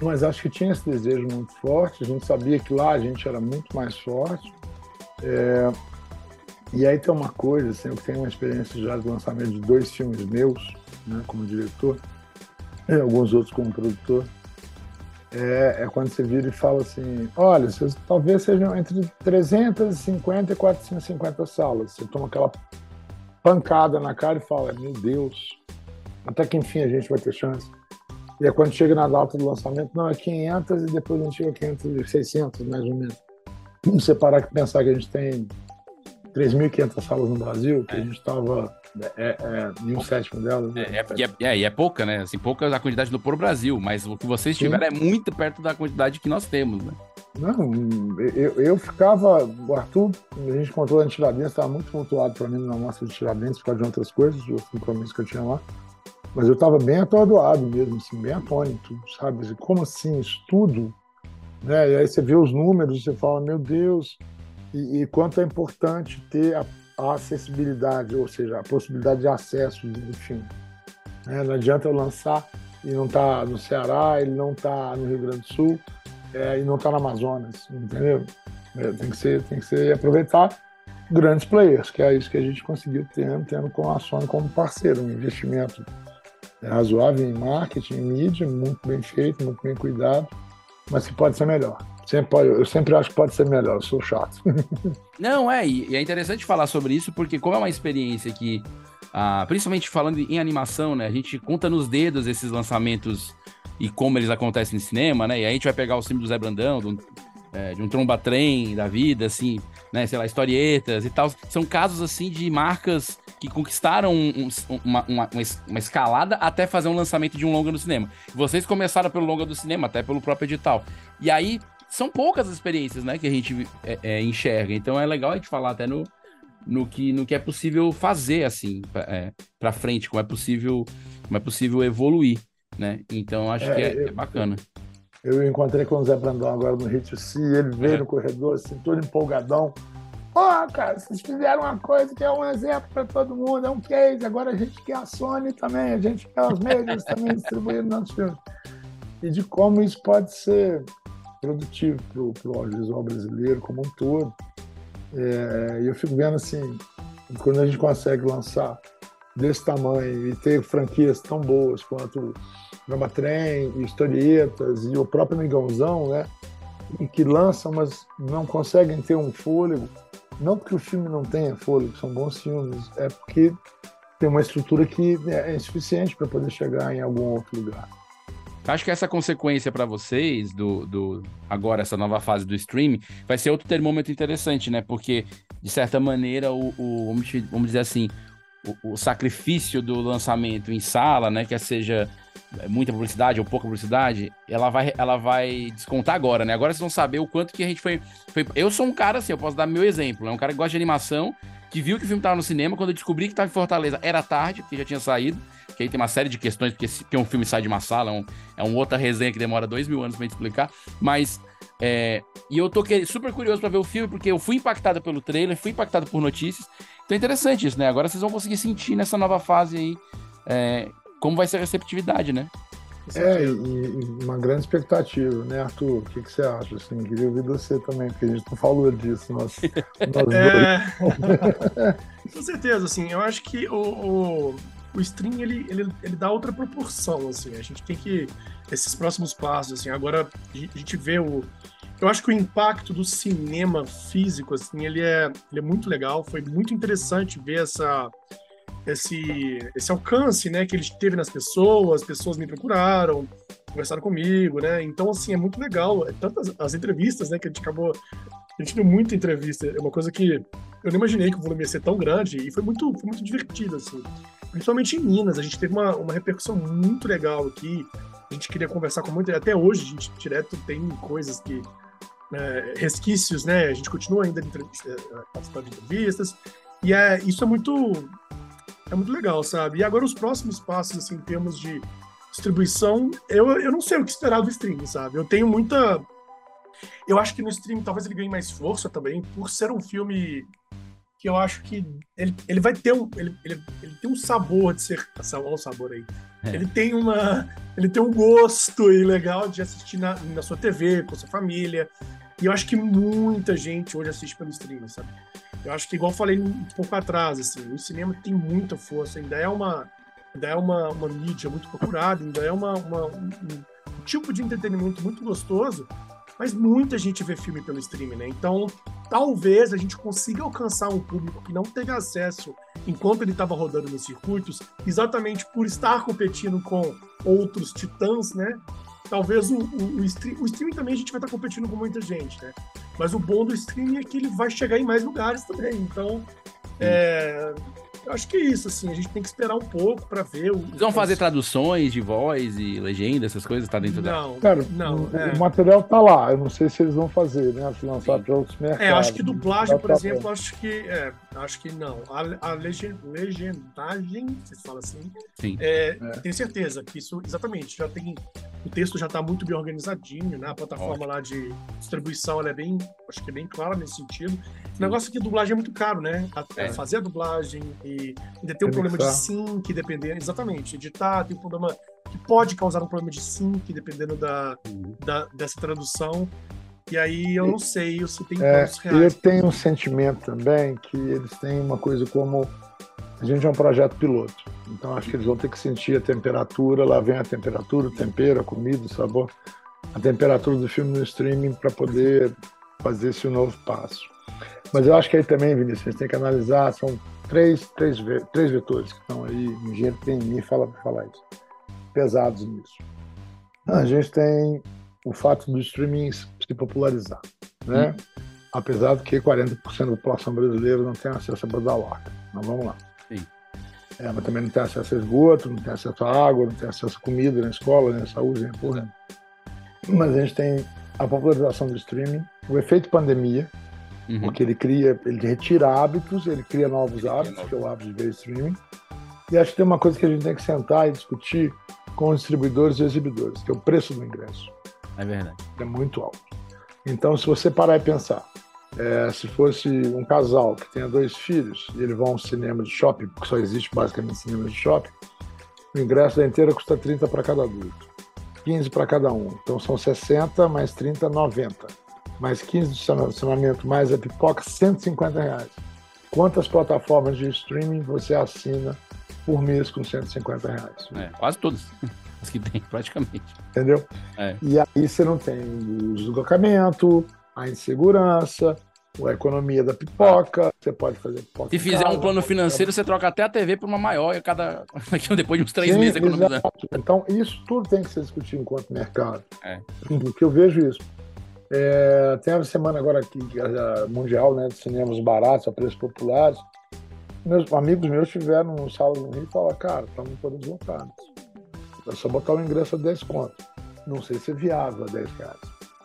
mas acho que tinha esse desejo muito forte. A gente sabia que lá a gente era muito mais forte. É, e aí tem uma coisa, assim, eu tenho uma experiência já de lançamento de dois filmes meus, né, como diretor, e alguns outros como produtor. É, é quando você vira e fala assim: olha, vocês talvez sejam entre 350 e 450 salas. Você toma aquela pancada na cara e fala: Meu Deus, até que enfim a gente vai ter chance. E é quando chega na data do lançamento, não, é 500 e depois a gente chega a 500 e 600, mais ou menos. Vamos separar que pensar que a gente tem 3.500 salas no Brasil, que a gente estava é, é, em um sétimo delas. né? É, é, é, é, e é pouca, né? Assim, pouca a quantidade do por Brasil, mas o que vocês Sim. tiveram é muito perto da quantidade que nós temos, né? Não, eu, eu ficava. O Arthur, a gente contou lá em Tiradentes, estava muito pontuado para mim na mostra de Tiradentes, por causa de outras coisas, de outros compromissos que eu tinha lá. Mas eu estava bem atordoado mesmo, assim, bem atônito, sabe? Assim, Como assim? Isso tudo? Né? E aí você vê os números e você fala, meu Deus, e, e quanto é importante ter a, a acessibilidade, ou seja, a possibilidade de acesso filme. né? Não adianta eu lançar e não tá no Ceará, ele não tá no Rio Grande do Sul, é, e não está no Amazonas, entendeu? É, tem, que ser, tem que ser aproveitar grandes players, que é isso que a gente conseguiu tendo, tendo com a Sony como parceiro, um investimento razoável em marketing, em mídia, muito bem feito, muito bem cuidado, mas que pode ser melhor. Sempre eu sempre acho que pode ser melhor, eu sou chato. Não, é, e, é interessante falar sobre isso, porque como é uma experiência que, ah, principalmente falando em animação, né, a gente conta nos dedos esses lançamentos e como eles acontecem no cinema, né, e aí a gente vai pegar o filme do Zé Brandão, do, é, de um tromba-trem da vida, assim, né, sei lá, historietas e tal, são casos, assim, de marcas que conquistaram um- um- uma, uma, uma escalada até fazer um lançamento de um longa no cinema. Vocês começaram pelo longa do cinema, até pelo próprio edital. E aí, são poucas as experiências, né, que a gente é, é, enxerga. Então é legal a gente falar até no, no, que, no que é possível fazer, assim, é, pra frente, como é possível, como é possível evoluir, né? Então acho É, que é, eu- é bacana. Eu encontrei com o Zé Brandão agora no Hit C, ele veio É. no corredor, assim, todo empolgadão. Ó, cara, vocês fizeram uma coisa que é um exemplo para todo mundo, é um case. Agora a gente quer a Sony também, a gente quer os meios também distribuindo nossos filmes. E de como isso pode ser produtivo para o audiovisual brasileiro como um todo. É, eu fico vendo assim, quando a gente consegue lançar desse tamanho e ter franquias tão boas quanto Drama Trem, historietas e o próprio Amigãozão, né? E que lançam, mas não conseguem ter um fôlego. Não porque o filme não tenha fôlego, são bons filmes, é porque tem uma estrutura que é insuficiente para poder chegar em algum outro lugar. Acho que essa consequência para vocês, do, do agora, essa nova fase do streaming, vai ser outro termômetro interessante, né? Porque, de certa maneira, o, o vamos, dizer assim, o, o, sacrifício do lançamento em sala, né? Quer seja muita publicidade ou pouca publicidade, ela vai, ela vai descontar agora, né? Agora vocês vão saber o quanto que a gente foi. foi... Eu sou um cara assim, eu posso dar meu exemplo, né? Um cara que gosta de animação, que viu que o filme estava no cinema, quando eu descobri que estava em Fortaleza, era tarde, porque já tinha saído que aí tem uma série de questões, porque, porque um filme sai de uma sala, é, um, é uma outra resenha que demora dois mil anos pra gente explicar, mas... É, e eu tô super curioso para ver o filme, porque eu fui impactado pelo trailer, fui impactado por notícias, então é interessante isso, né? Agora vocês vão conseguir sentir nessa nova fase aí é, como vai ser a receptividade, né? É, e, e, uma grande expectativa, né, Arthur? O que, que, você acha? Assim, queria ouvir você também, porque a gente não falou disso. Nós, nós é... Com certeza, assim, eu acho que o, o, o stream ele, ele, ele dá outra proporção, assim. A gente tem que esses próximos passos, assim. Agora a gente vê o eu acho que o impacto do cinema físico, assim, ele é, ele é muito legal. Foi muito interessante ver essa esse esse alcance, né, que ele teve nas pessoas. As pessoas me procuraram, conversaram comigo, né? Então, assim, é muito legal. É tantas as entrevistas, né, que a gente acabou a gente deu muita entrevista. É uma coisa que eu não imaginei que o volume ia ser tão grande e foi muito, foi muito divertido, assim principalmente em Minas. A gente teve uma, uma repercussão muito legal aqui. A gente queria conversar com muito. Até hoje, a gente direto tem coisas que. É, resquícios, né? A gente continua ainda é, participando de entrevistas. E é, isso é muito. É muito legal, sabe? E agora os próximos passos, assim, em termos de distribuição, eu, eu não sei o que esperar do streaming, sabe? Eu tenho muita. Eu acho que no streaming talvez ele ganhe mais força também, por ser um filme que eu acho que ele, ele vai ter um ele, ele, ele tem um sabor de ser olha o sabor aí é. ele tem uma ele tem um gosto legal de assistir na, na sua TV com sua família e eu acho que muita gente hoje assiste pelo streaming sabe eu acho que igual eu falei um pouco atrás assim o cinema tem muita força ainda é uma ainda é uma, uma mídia muito procurada ainda é uma, uma um, um tipo de entretenimento muito gostoso mas muita gente vê filme pelo streaming, né? Então, talvez a gente consiga alcançar um público que não teve acesso enquanto ele estava rodando nos circuitos, exatamente por estar competindo com outros titãs, né? Talvez o, o, o, stream, o streaming também a gente vai estar competindo com muita gente, né? Mas o bom do streaming é que ele vai chegar em mais lugares também. Então, é, eu acho que é isso, assim, a gente tem que esperar um pouco para ver. O, Vocês vão fazer traduções de voz e legenda, essas coisas, tá dentro não, da. Cara, não, o, é. o material tá lá, eu não sei se eles vão fazer, né? Se lançar para outros mercados. É, acho que dublagem, por tá exemplo, acho que. É, acho que não. A, a legend, legendagem, vocês falam assim. Sim. É, é. Tenho certeza que isso, exatamente, já tem. O texto já está muito bem organizadinho, né? A plataforma Ótimo. lá de distribuição ela é bem, acho que é bem clara nesse sentido. O negócio é que dublagem é muito caro, né? A, é. Fazer a dublagem e ainda tem um problema de sync, dependendo. Exatamente, editar, tem um problema que pode causar um problema de sync, dependendo da, uhum. da dessa tradução. E aí eu não sei se tem é, reais. Eu tenho um sentimento também que eles têm uma coisa como a gente é um projeto piloto. Então acho que eles vão ter que sentir a temperatura, lá vem a temperatura, o tempero, a comida, o sabor, a temperatura do filme no streaming para poder fazer esse novo passo. Mas eu acho que aí também, Vinícius, a gente tem que analisar, são três, três, três vetores que estão aí, o engenheiro tem me fala para falar isso, pesados nisso. A gente tem o fato do streaming se popularizar, né? Hum. Apesar de que 40% da população brasileira não tem acesso a banda larga. Mas vamos lá. Sim. É, mas também não tem acesso a esgoto, não tem acesso a água, não tem acesso a comida na escola, nem saúde, nem porra. Mas a gente tem a popularização do streaming, o efeito pandemia, uhum. porque ele cria, ele retira hábitos, ele cria novos hábitos, que é o hábito de ver streaming. E acho que tem uma coisa que a gente tem que sentar e discutir com os distribuidores e exibidores, que é o preço do ingresso. É verdade. É muito alto. Então, se você parar e pensar, é, se fosse um casal que tenha dois filhos e eles vão ao cinema de shopping, porque só existe basicamente cinema de shopping, o ingresso da inteira custa 30 para cada adulto, 15 para cada um. Então são 60 mais 30, 90. Mais 15 de estacionamento, mais a pipoca, 150 reais. Quantas plataformas de streaming você assina por mês com 150 reais? É, quase todas as que tem, praticamente. Entendeu? É. E aí você não tem o deslocamento, a insegurança, a economia da pipoca, você pode fazer pipoca. Se fizer um casa, plano pode- financeiro, você troca até a TV por uma maior e cada. depois de uns três Sim, meses economizando. exato. Então, isso tudo tem que ser discutido enquanto mercado. É. Porque eu vejo isso. É, tem a semana agora aqui, é mundial, né, de cinemas baratos, a preços populares. Meus amigos meus tiveram no sala do Rio e falaram, cara, estamos todos lotados. É só botar o ingresso a 10 conto. Não sei se é viável a 10 reais,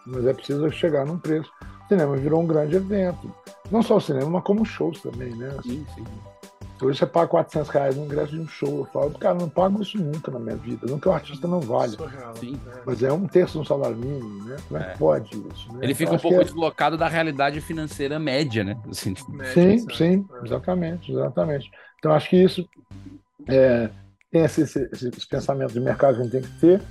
mas é preciso chegar num preço. O cinema virou um grande evento. Não só o cinema, mas como shows também, né? Sim, sim. Hoje você paga 400 reais no ingresso de um show. Eu falo, cara, não pago isso nunca na minha vida. Não que o artista não vale. Surreal. Sim. É. Mas é um terço um salário mínimo, né? Como é, É. que pode isso? Né? Ele fica Eu um pouco é- deslocado da realidade financeira média, né? Assim, Média, Sim, exato. sim, É. exatamente, exatamente. Então acho que isso é, tem esse, esse, esse pensamento de mercado que a gente tem que ter.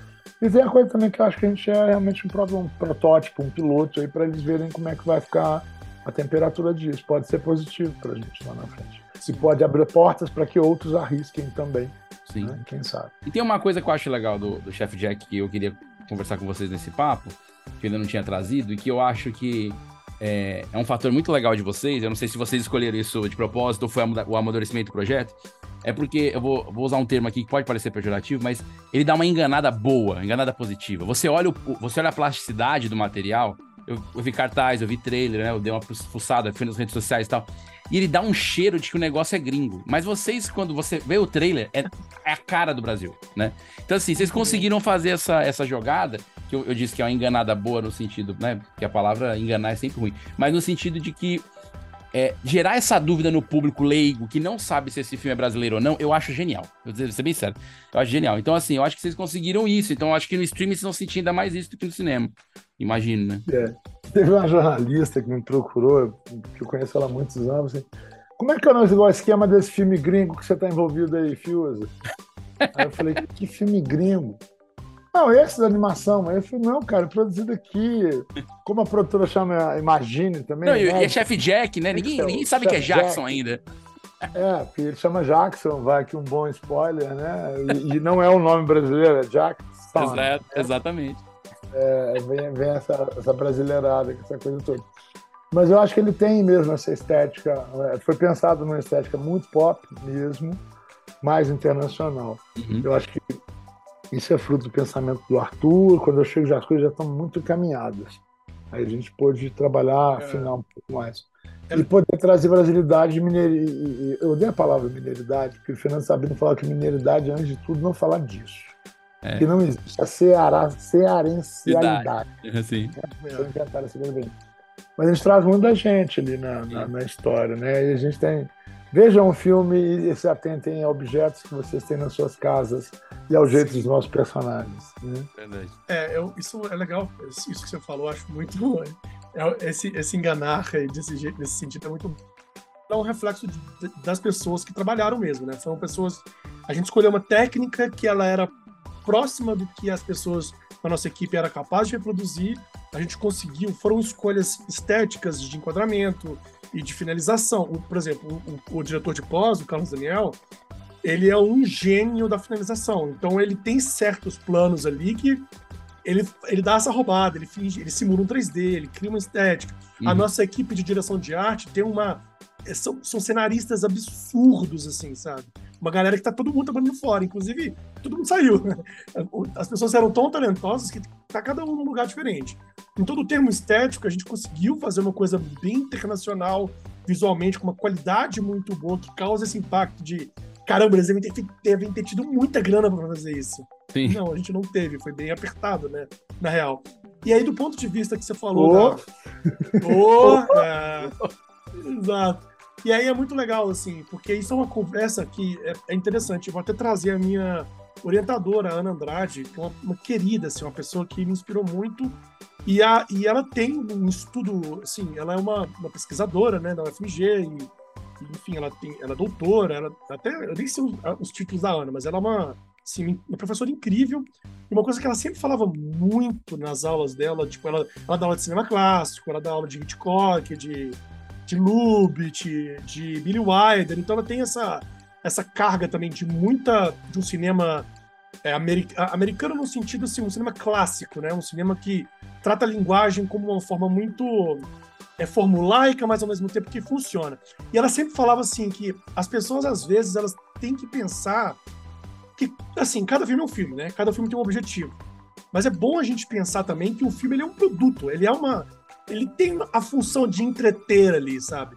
E tem a coisa também que eu acho que a gente é realmente um, pro- um protótipo, um piloto aí para eles verem como é que vai ficar a temperatura disso. Pode ser positivo para a gente lá na frente. Se pode abrir portas para que outros arrisquem também, sim. né? quem sabe. E tem uma coisa que eu acho legal do, do Chef Jack que eu queria conversar com vocês nesse papo, que eu ainda não tinha trazido, e que eu acho que é, é um fator muito legal de vocês. Eu não sei se vocês escolheram isso de propósito ou foi o amadurecimento do projeto. É porque eu vou, vou usar um termo aqui que pode parecer pejorativo, mas ele dá uma enganada boa, enganada positiva. Você olha, o, você olha a plasticidade do material. Eu, eu vi cartaz, eu vi trailer, né? Eu dei uma fuçada, fui nas redes sociais e tal. E ele dá um cheiro de que o negócio é gringo. Mas vocês, quando você vê o trailer, é, é a cara do Brasil, né? Então, assim, vocês conseguiram fazer essa, essa jogada, que eu, eu disse que é uma enganada boa no sentido, né? Que a palavra enganar é sempre ruim. Mas no sentido de que é, gerar essa dúvida no público leigo, que não sabe se esse filme é brasileiro ou não, eu acho genial. Eu vou ser bem sério. Eu acho genial. Então, assim, eu acho que vocês conseguiram isso. Então, eu acho que no streaming vocês vão sentir ainda mais isso do que no cinema. Imagino, né? É. Teve uma jornalista que me procurou, que eu conheço ela há muitos anos, assim, como é que é o o esquema desse filme gringo que você está envolvido aí, Fiuza? Aí eu falei, que filme gringo? Não, esse da animação. Aí eu falei, não, cara, produzido aqui. Como a produtora chama Imagine também. Não, e, né? e é Chef Jack, né? Ninguém, Então, ninguém sabe que é Chef Jackson Jack. ainda. É, porque ele chama Jackson, vai aqui um bom spoiler, né? E, e não é um nome brasileiro, é Jackson. Exato, exatamente. É, vem, vem essa, essa brasileirada, essa coisa toda. Mas eu acho que ele tem mesmo essa estética, é, foi pensado numa estética muito pop mesmo, mais internacional. Uhum. Eu acho que isso é fruto do pensamento do Arthur, quando eu chego já as coisas já estão muito encaminhadas. Aí a gente pôde trabalhar, É. afinar um pouco mais. É. E poder trazer brasilidade e mineiridade. Eu odeio a palavra mineiridade, porque o Fernando Sabino fala que mineiridade, antes de tudo, não falar disso. É. Que não existe a ceará, cearencialidade. Assim. Inventado essa coisa bem. Mas a gente traz muita gente ali na, na, na história, né? E a gente tem. Vejam o filme e se atentem a objetos que vocês têm nas suas casas e ao jeito dos nossos personagens. Né? Verdade. É, eu- isso é legal, isso que você falou, eu acho muito bom. É, esse, esse enganar desse, jeito, nesse sentido é muito é um reflexo de- das pessoas que trabalharam mesmo, né? Foram pessoas. A gente escolheu uma técnica que ela era próxima do que as pessoas da nossa equipe era capaz de reproduzir. A gente conseguiu, foram escolhas estéticas de enquadramento e de finalização. O- por exemplo, o, o- diretor de pós, o Carlos Daniel, ele é um gênio da finalização. Então ele tem certos planos ali que ele, ele dá essa roubada, ele finge, ele simula um 3D, ele cria uma estética. A Uhum. nossa equipe de direção de arte tem uma. é, São, são cenaristas absurdos, assim, sabe? Uma galera que tá todo mundo trabalhando fora, inclusive, todo mundo saiu. As pessoas eram tão talentosas que tá cada um num lugar diferente. Em todo o termo estético, a gente conseguiu fazer uma coisa bem internacional, visualmente, com uma qualidade muito boa, que causa esse impacto de caramba, eles devem ter, devem ter tido muita grana para fazer isso. Sim. Não, a gente não teve, foi bem apertado, né? Na real. E aí, do ponto de vista que você falou. Oh. da- Oh, é, Exato. E aí é muito legal, assim, porque isso é uma conversa que é, é interessante. Eu vou até trazer a minha orientadora, Ana Andrade, que é uma, uma querida, assim, uma pessoa que me inspirou muito. E, a, e ela tem um estudo, assim, ela é uma, uma pesquisadora, né, da UFMG, e, enfim, ela, tem, ela é doutora, ela até, eu nem sei os, os títulos da Ana, mas ela é uma, assim, uma professora incrível. E uma coisa que ela sempre falava muito nas aulas dela, tipo, ela, ela dá aula de cinema clássico, ela dá aula de Hitchcock, de, de Lubitsch, de, Billy Wilder, então ela tem essa, essa carga também de muita, de um cinema é, americano no sentido, assim, um cinema clássico, né, um cinema que trata a linguagem como uma forma muito é formulaica, mas ao mesmo tempo que funciona. E ela sempre falava assim que as pessoas às vezes elas têm que pensar que assim, cada filme é um filme, né? Cada filme tem um objetivo. Mas é bom a gente pensar também que o filme ele é um produto, ele é uma ele tem a função de entreter ali, sabe?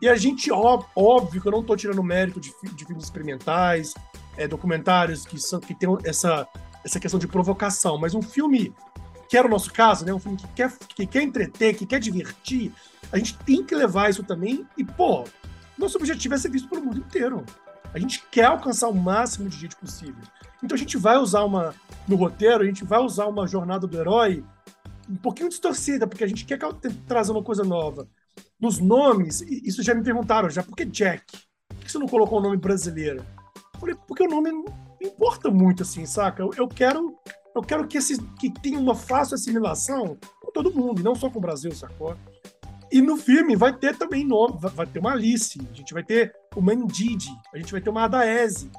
E a gente, óbvio que eu não estou tirando mérito de, de filmes experimentais, é, documentários que, são, que tem essa, essa questão de provocação, mas um filme, que era o nosso caso, né, um filme que quer, que quer entreter, que quer divertir, a gente tem que levar isso também e, pô, nosso objetivo é ser visto pelo mundo inteiro. A gente quer alcançar o máximo de gente possível. Então a gente vai usar uma, no roteiro, a gente vai usar uma jornada do herói um pouquinho distorcida, porque a gente quer trazer uma coisa nova. Nos nomes, isso já me perguntaram, já, por que Jack? Por que você não colocou o nome brasileiro? Eu falei, porque o nome não importa muito, assim, saca? Eu, eu quero eu quero que, esse, que tenha uma fácil assimilação com todo mundo, e não só com o Brasil, sacou? E no filme vai ter também nome, vai ter uma Alice, a gente vai ter uma Ndidi, a gente vai ter uma Adaese.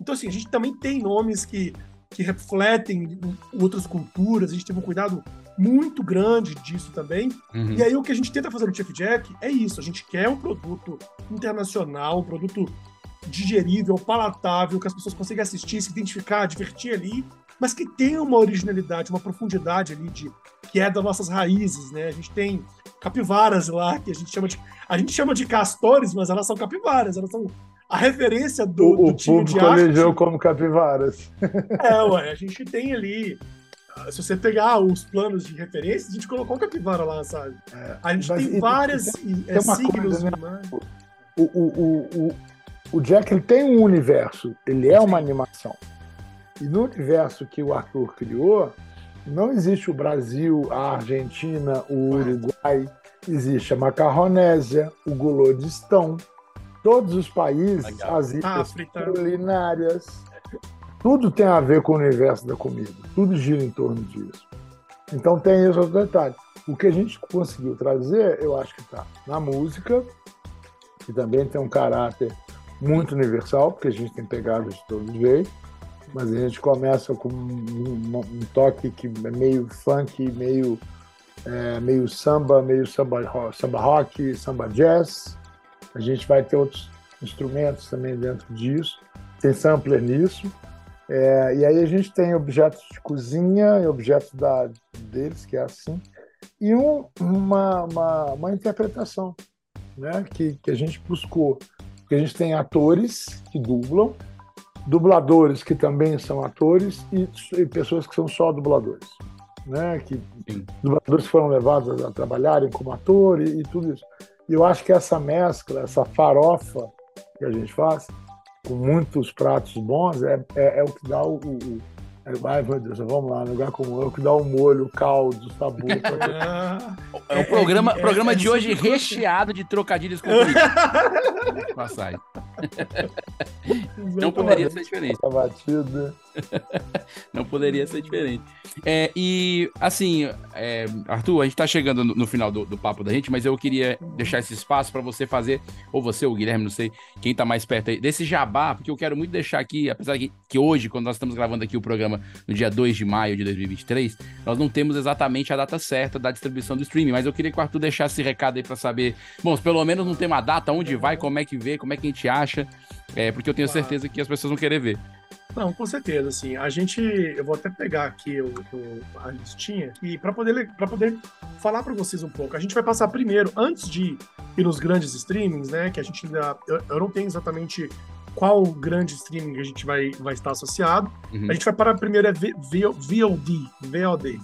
Então, assim, a gente também tem nomes que, que refletem outras culturas, a gente teve um cuidado muito grande disso também. Uhum. E aí o que a gente tenta fazer no Chief Jack é isso, a gente quer um produto internacional, um produto digerível, palatável, que as pessoas consigam assistir, se identificar, divertir ali, mas que tenha uma originalidade, uma profundidade ali de que é das nossas raízes, né? A gente tem capivaras lá que a gente chama de a gente chama de castores, mas elas são capivaras, elas são a referência do, o, do o time de arte. elegeu como capivaras. É, ué, a gente tem ali se você pegar os planos de referência, a gente colocou o capivara lá, sabe? É, a gente tem várias tem, é, signos. Coisa, né? o, o, o, o, o Jack ele tem um universo, ele é uma animação. E no universo que o Arthur criou, não existe o Brasil, a Argentina, o Uruguai, existe a Macarronésia, o Golodistão, todos os países, Legal. as ilhas culinárias, tudo tem a ver com o universo da comida, tudo gira em torno disso. Então tem esse outro detalhe. O que a gente conseguiu trazer, eu acho que está na música, que também tem um caráter muito universal, porque a gente tem pegado de todos os jeitos, mas a gente começa com um, um toque que é meio funk, meio, é, meio samba, meio samba, samba rock, samba jazz. A gente vai ter outros instrumentos também dentro disso, tem sampler nisso. É, e aí a gente tem objetos de cozinha e objetos da, deles, que é assim, e um, uma, uma, uma, interpretação né, que, que a gente buscou. Porque a gente tem atores que dublam, dubladores que também são atores e, e pessoas que são só dubladores. Né, que Sim. dubladores foram levados a trabalharem como ator e, e tudo isso. E eu acho que essa mescla, essa farofa que a gente faz, com muitos pratos bons, é, é, é o que dá o, o, é, ai, meu Deus, vamos lá, lugar como é o que dá o molho, o caldo, o sabor. é o programa, é, programa de hoje recheado de trocadilhos com Passagem. Não poderia ser diferente. Batida. Não poderia ser diferente. É, e, assim, é, Arthur, a gente tá chegando no, no final do, do, papo da gente, mas eu queria deixar esse espaço para você fazer, ou você, ou o Guilherme, não sei quem tá mais perto aí, desse jabá, porque eu quero muito deixar aqui, apesar que, que hoje, quando nós estamos gravando aqui o programa no dia 2 de maio de 2023, nós não temos exatamente a data certa da distribuição do streaming, mas eu queria que o Arthur deixasse esse recado aí para saber, bom, pelo menos não tem uma data, onde vai, como é que vê, como é que a gente acha, é, porque eu tenho certeza que as pessoas vão querer ver. Não, com certeza, assim. A gente, eu vou até pegar aqui o, o a listinha e para poder para poder falar para vocês um pouco. A gente vai passar primeiro antes de ir nos grandes streamings, né? Que a gente ainda eu, eu não tenho exatamente qual grande streaming a gente vai vai estar associado. Uhum. A gente vai para primeiro é v, v, VOD, VOD.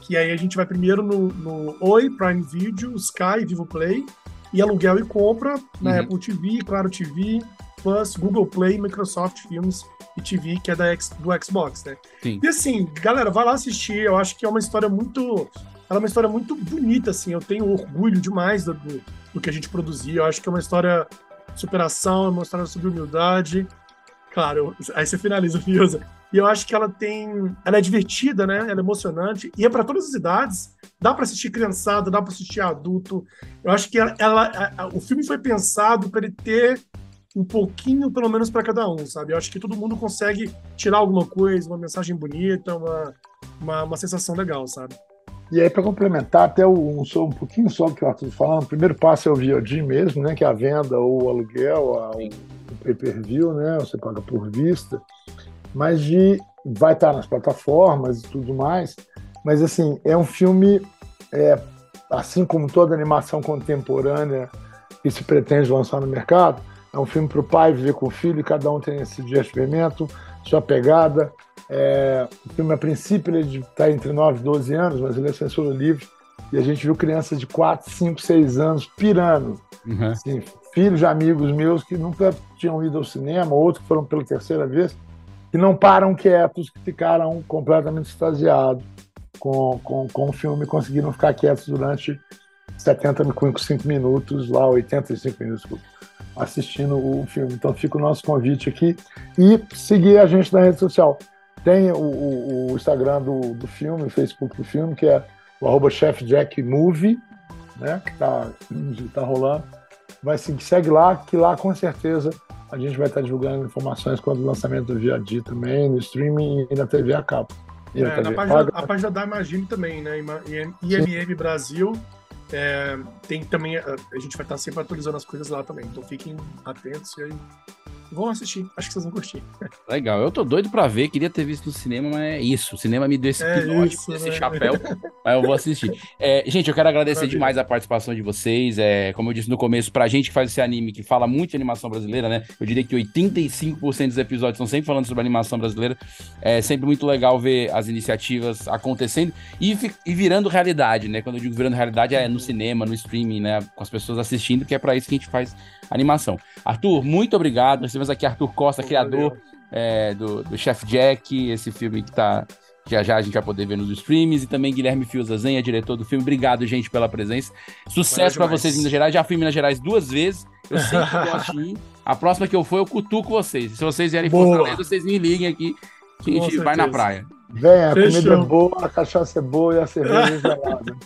Que aí a gente vai primeiro no, no Oi, Prime Video, Sky, Vivo Play e aluguel e compra na uhum. Apple TV, Claro TV, Plus, Google Play, Microsoft Films e TV, que é da do Xbox, né? Sim. E assim, galera, vai lá assistir. Eu acho que é uma história muito. Ela é uma história muito bonita, assim. Eu tenho orgulho demais do, do, que a gente produzia. Eu acho que é uma história de superação, é uma história sobre humildade. Claro, aí você finaliza, Fiusa. E eu acho que ela tem. Ela é divertida, né? Ela é emocionante. E é para todas as idades. Dá para assistir criançada, dá para assistir adulto. Eu acho que ela, ela, o filme foi pensado para ele ter um pouquinho, pelo menos, para cada um, sabe? Eu acho que todo mundo consegue tirar alguma coisa, uma mensagem bonita, uma, uma, uma sensação legal, sabe? E aí, para complementar, até um, um pouquinho só do que o Arthur tá falando, o primeiro passo é o VOD mesmo, né? Que é a venda ou o aluguel, o, o pay-per-view, né? Você paga por vista. Mas de vai estar nas plataformas e tudo mais. Mas assim, é um filme, é, assim como toda animação contemporânea que se pretende lançar no mercado, é um filme para o pai viver com o filho, e cada um tem esse divertimento, sua pegada, é, o filme, a princípio, ele está entre 9 e 12 anos, mas ele é censura livre. E a gente viu crianças de 4, 5, 6 anos pirando. Uhum. Assim, filhos de amigos meus que nunca tinham ido ao cinema, outros que foram pela terceira vez, que não param quietos, que ficaram completamente extasiados com, com, com o filme conseguiram ficar quietos durante 75 minutos, lá 85 minutos, assistindo o filme. Então fica o nosso convite aqui e seguir a gente na rede social. Tem o, o, o Instagram do, do filme, o Facebook do filme, que é o arroba chefjackmovie, né? Que tá, tá rolando. Vai seguir, segue lá, que lá com certeza a gente vai estar divulgando informações quando o lançamento do Viadi também, no streaming e na TV a cabo. É, na, TV página, a página da Imagine também, né? IMM Brasil. É, tem também. A, a gente vai estar sempre atualizando as coisas lá também. Então fiquem atentos e aí Vão assistir, acho que vocês vão curtir. Legal, eu tô doido pra ver, queria ter visto no cinema, mas é isso. O cinema me deu esse é isso, esse né? chapéu, mas eu vou assistir. É, gente, eu quero agradecer Maravilha. demais a participação de vocês. É, como eu disse no começo, pra gente que faz esse anime, que fala muito de animação brasileira, né? Eu diria que 85% dos episódios estão sempre falando sobre animação brasileira. É sempre muito legal ver as iniciativas acontecendo e, e virando realidade, né? Quando eu digo virando realidade, é no cinema, no streaming, né? Com as pessoas assistindo, que é pra isso que a gente faz animação. Arthur, muito obrigado. Nós temos aqui Arthur Costa, criador é, do, do Chef Jack, esse filme que tá. Já já a gente vai poder ver nos streams. E também Guilherme Fiuzazenha, diretor do filme. Obrigado, gente, pela presença. Sucesso para vocês em Minas Gerais. Já fui em Minas Gerais duas vezes. Eu sempre gosto de ir. A próxima que eu for, eu cutuco vocês. Se vocês vierem Boa. Fortaleza, vocês me liguem aqui que a gente vai na praia. Vem, a Fechou. comida é boa, a cachaça é boa e a cerveja é gelada.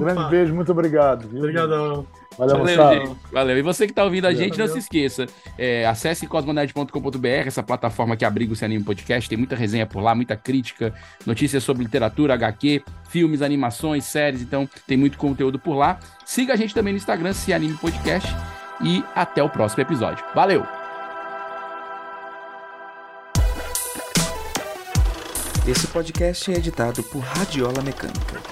Grande beijo, muito obrigado. Obrigadão. Valeu, Valeu, Valeu. E você que está ouvindo a gente, Valeu. não se esqueça. É, acesse cosmonet.com.br, essa plataforma que abriga o Sem Anime Podcast. Tem muita resenha por lá, muita crítica, notícias sobre literatura, HQ, filmes, animações, séries. Então, tem muito conteúdo por lá. Siga a gente também no Instagram, Se Anime Podcast. E até o próximo episódio. Valeu! Esse podcast é editado por Radiola Mecânica.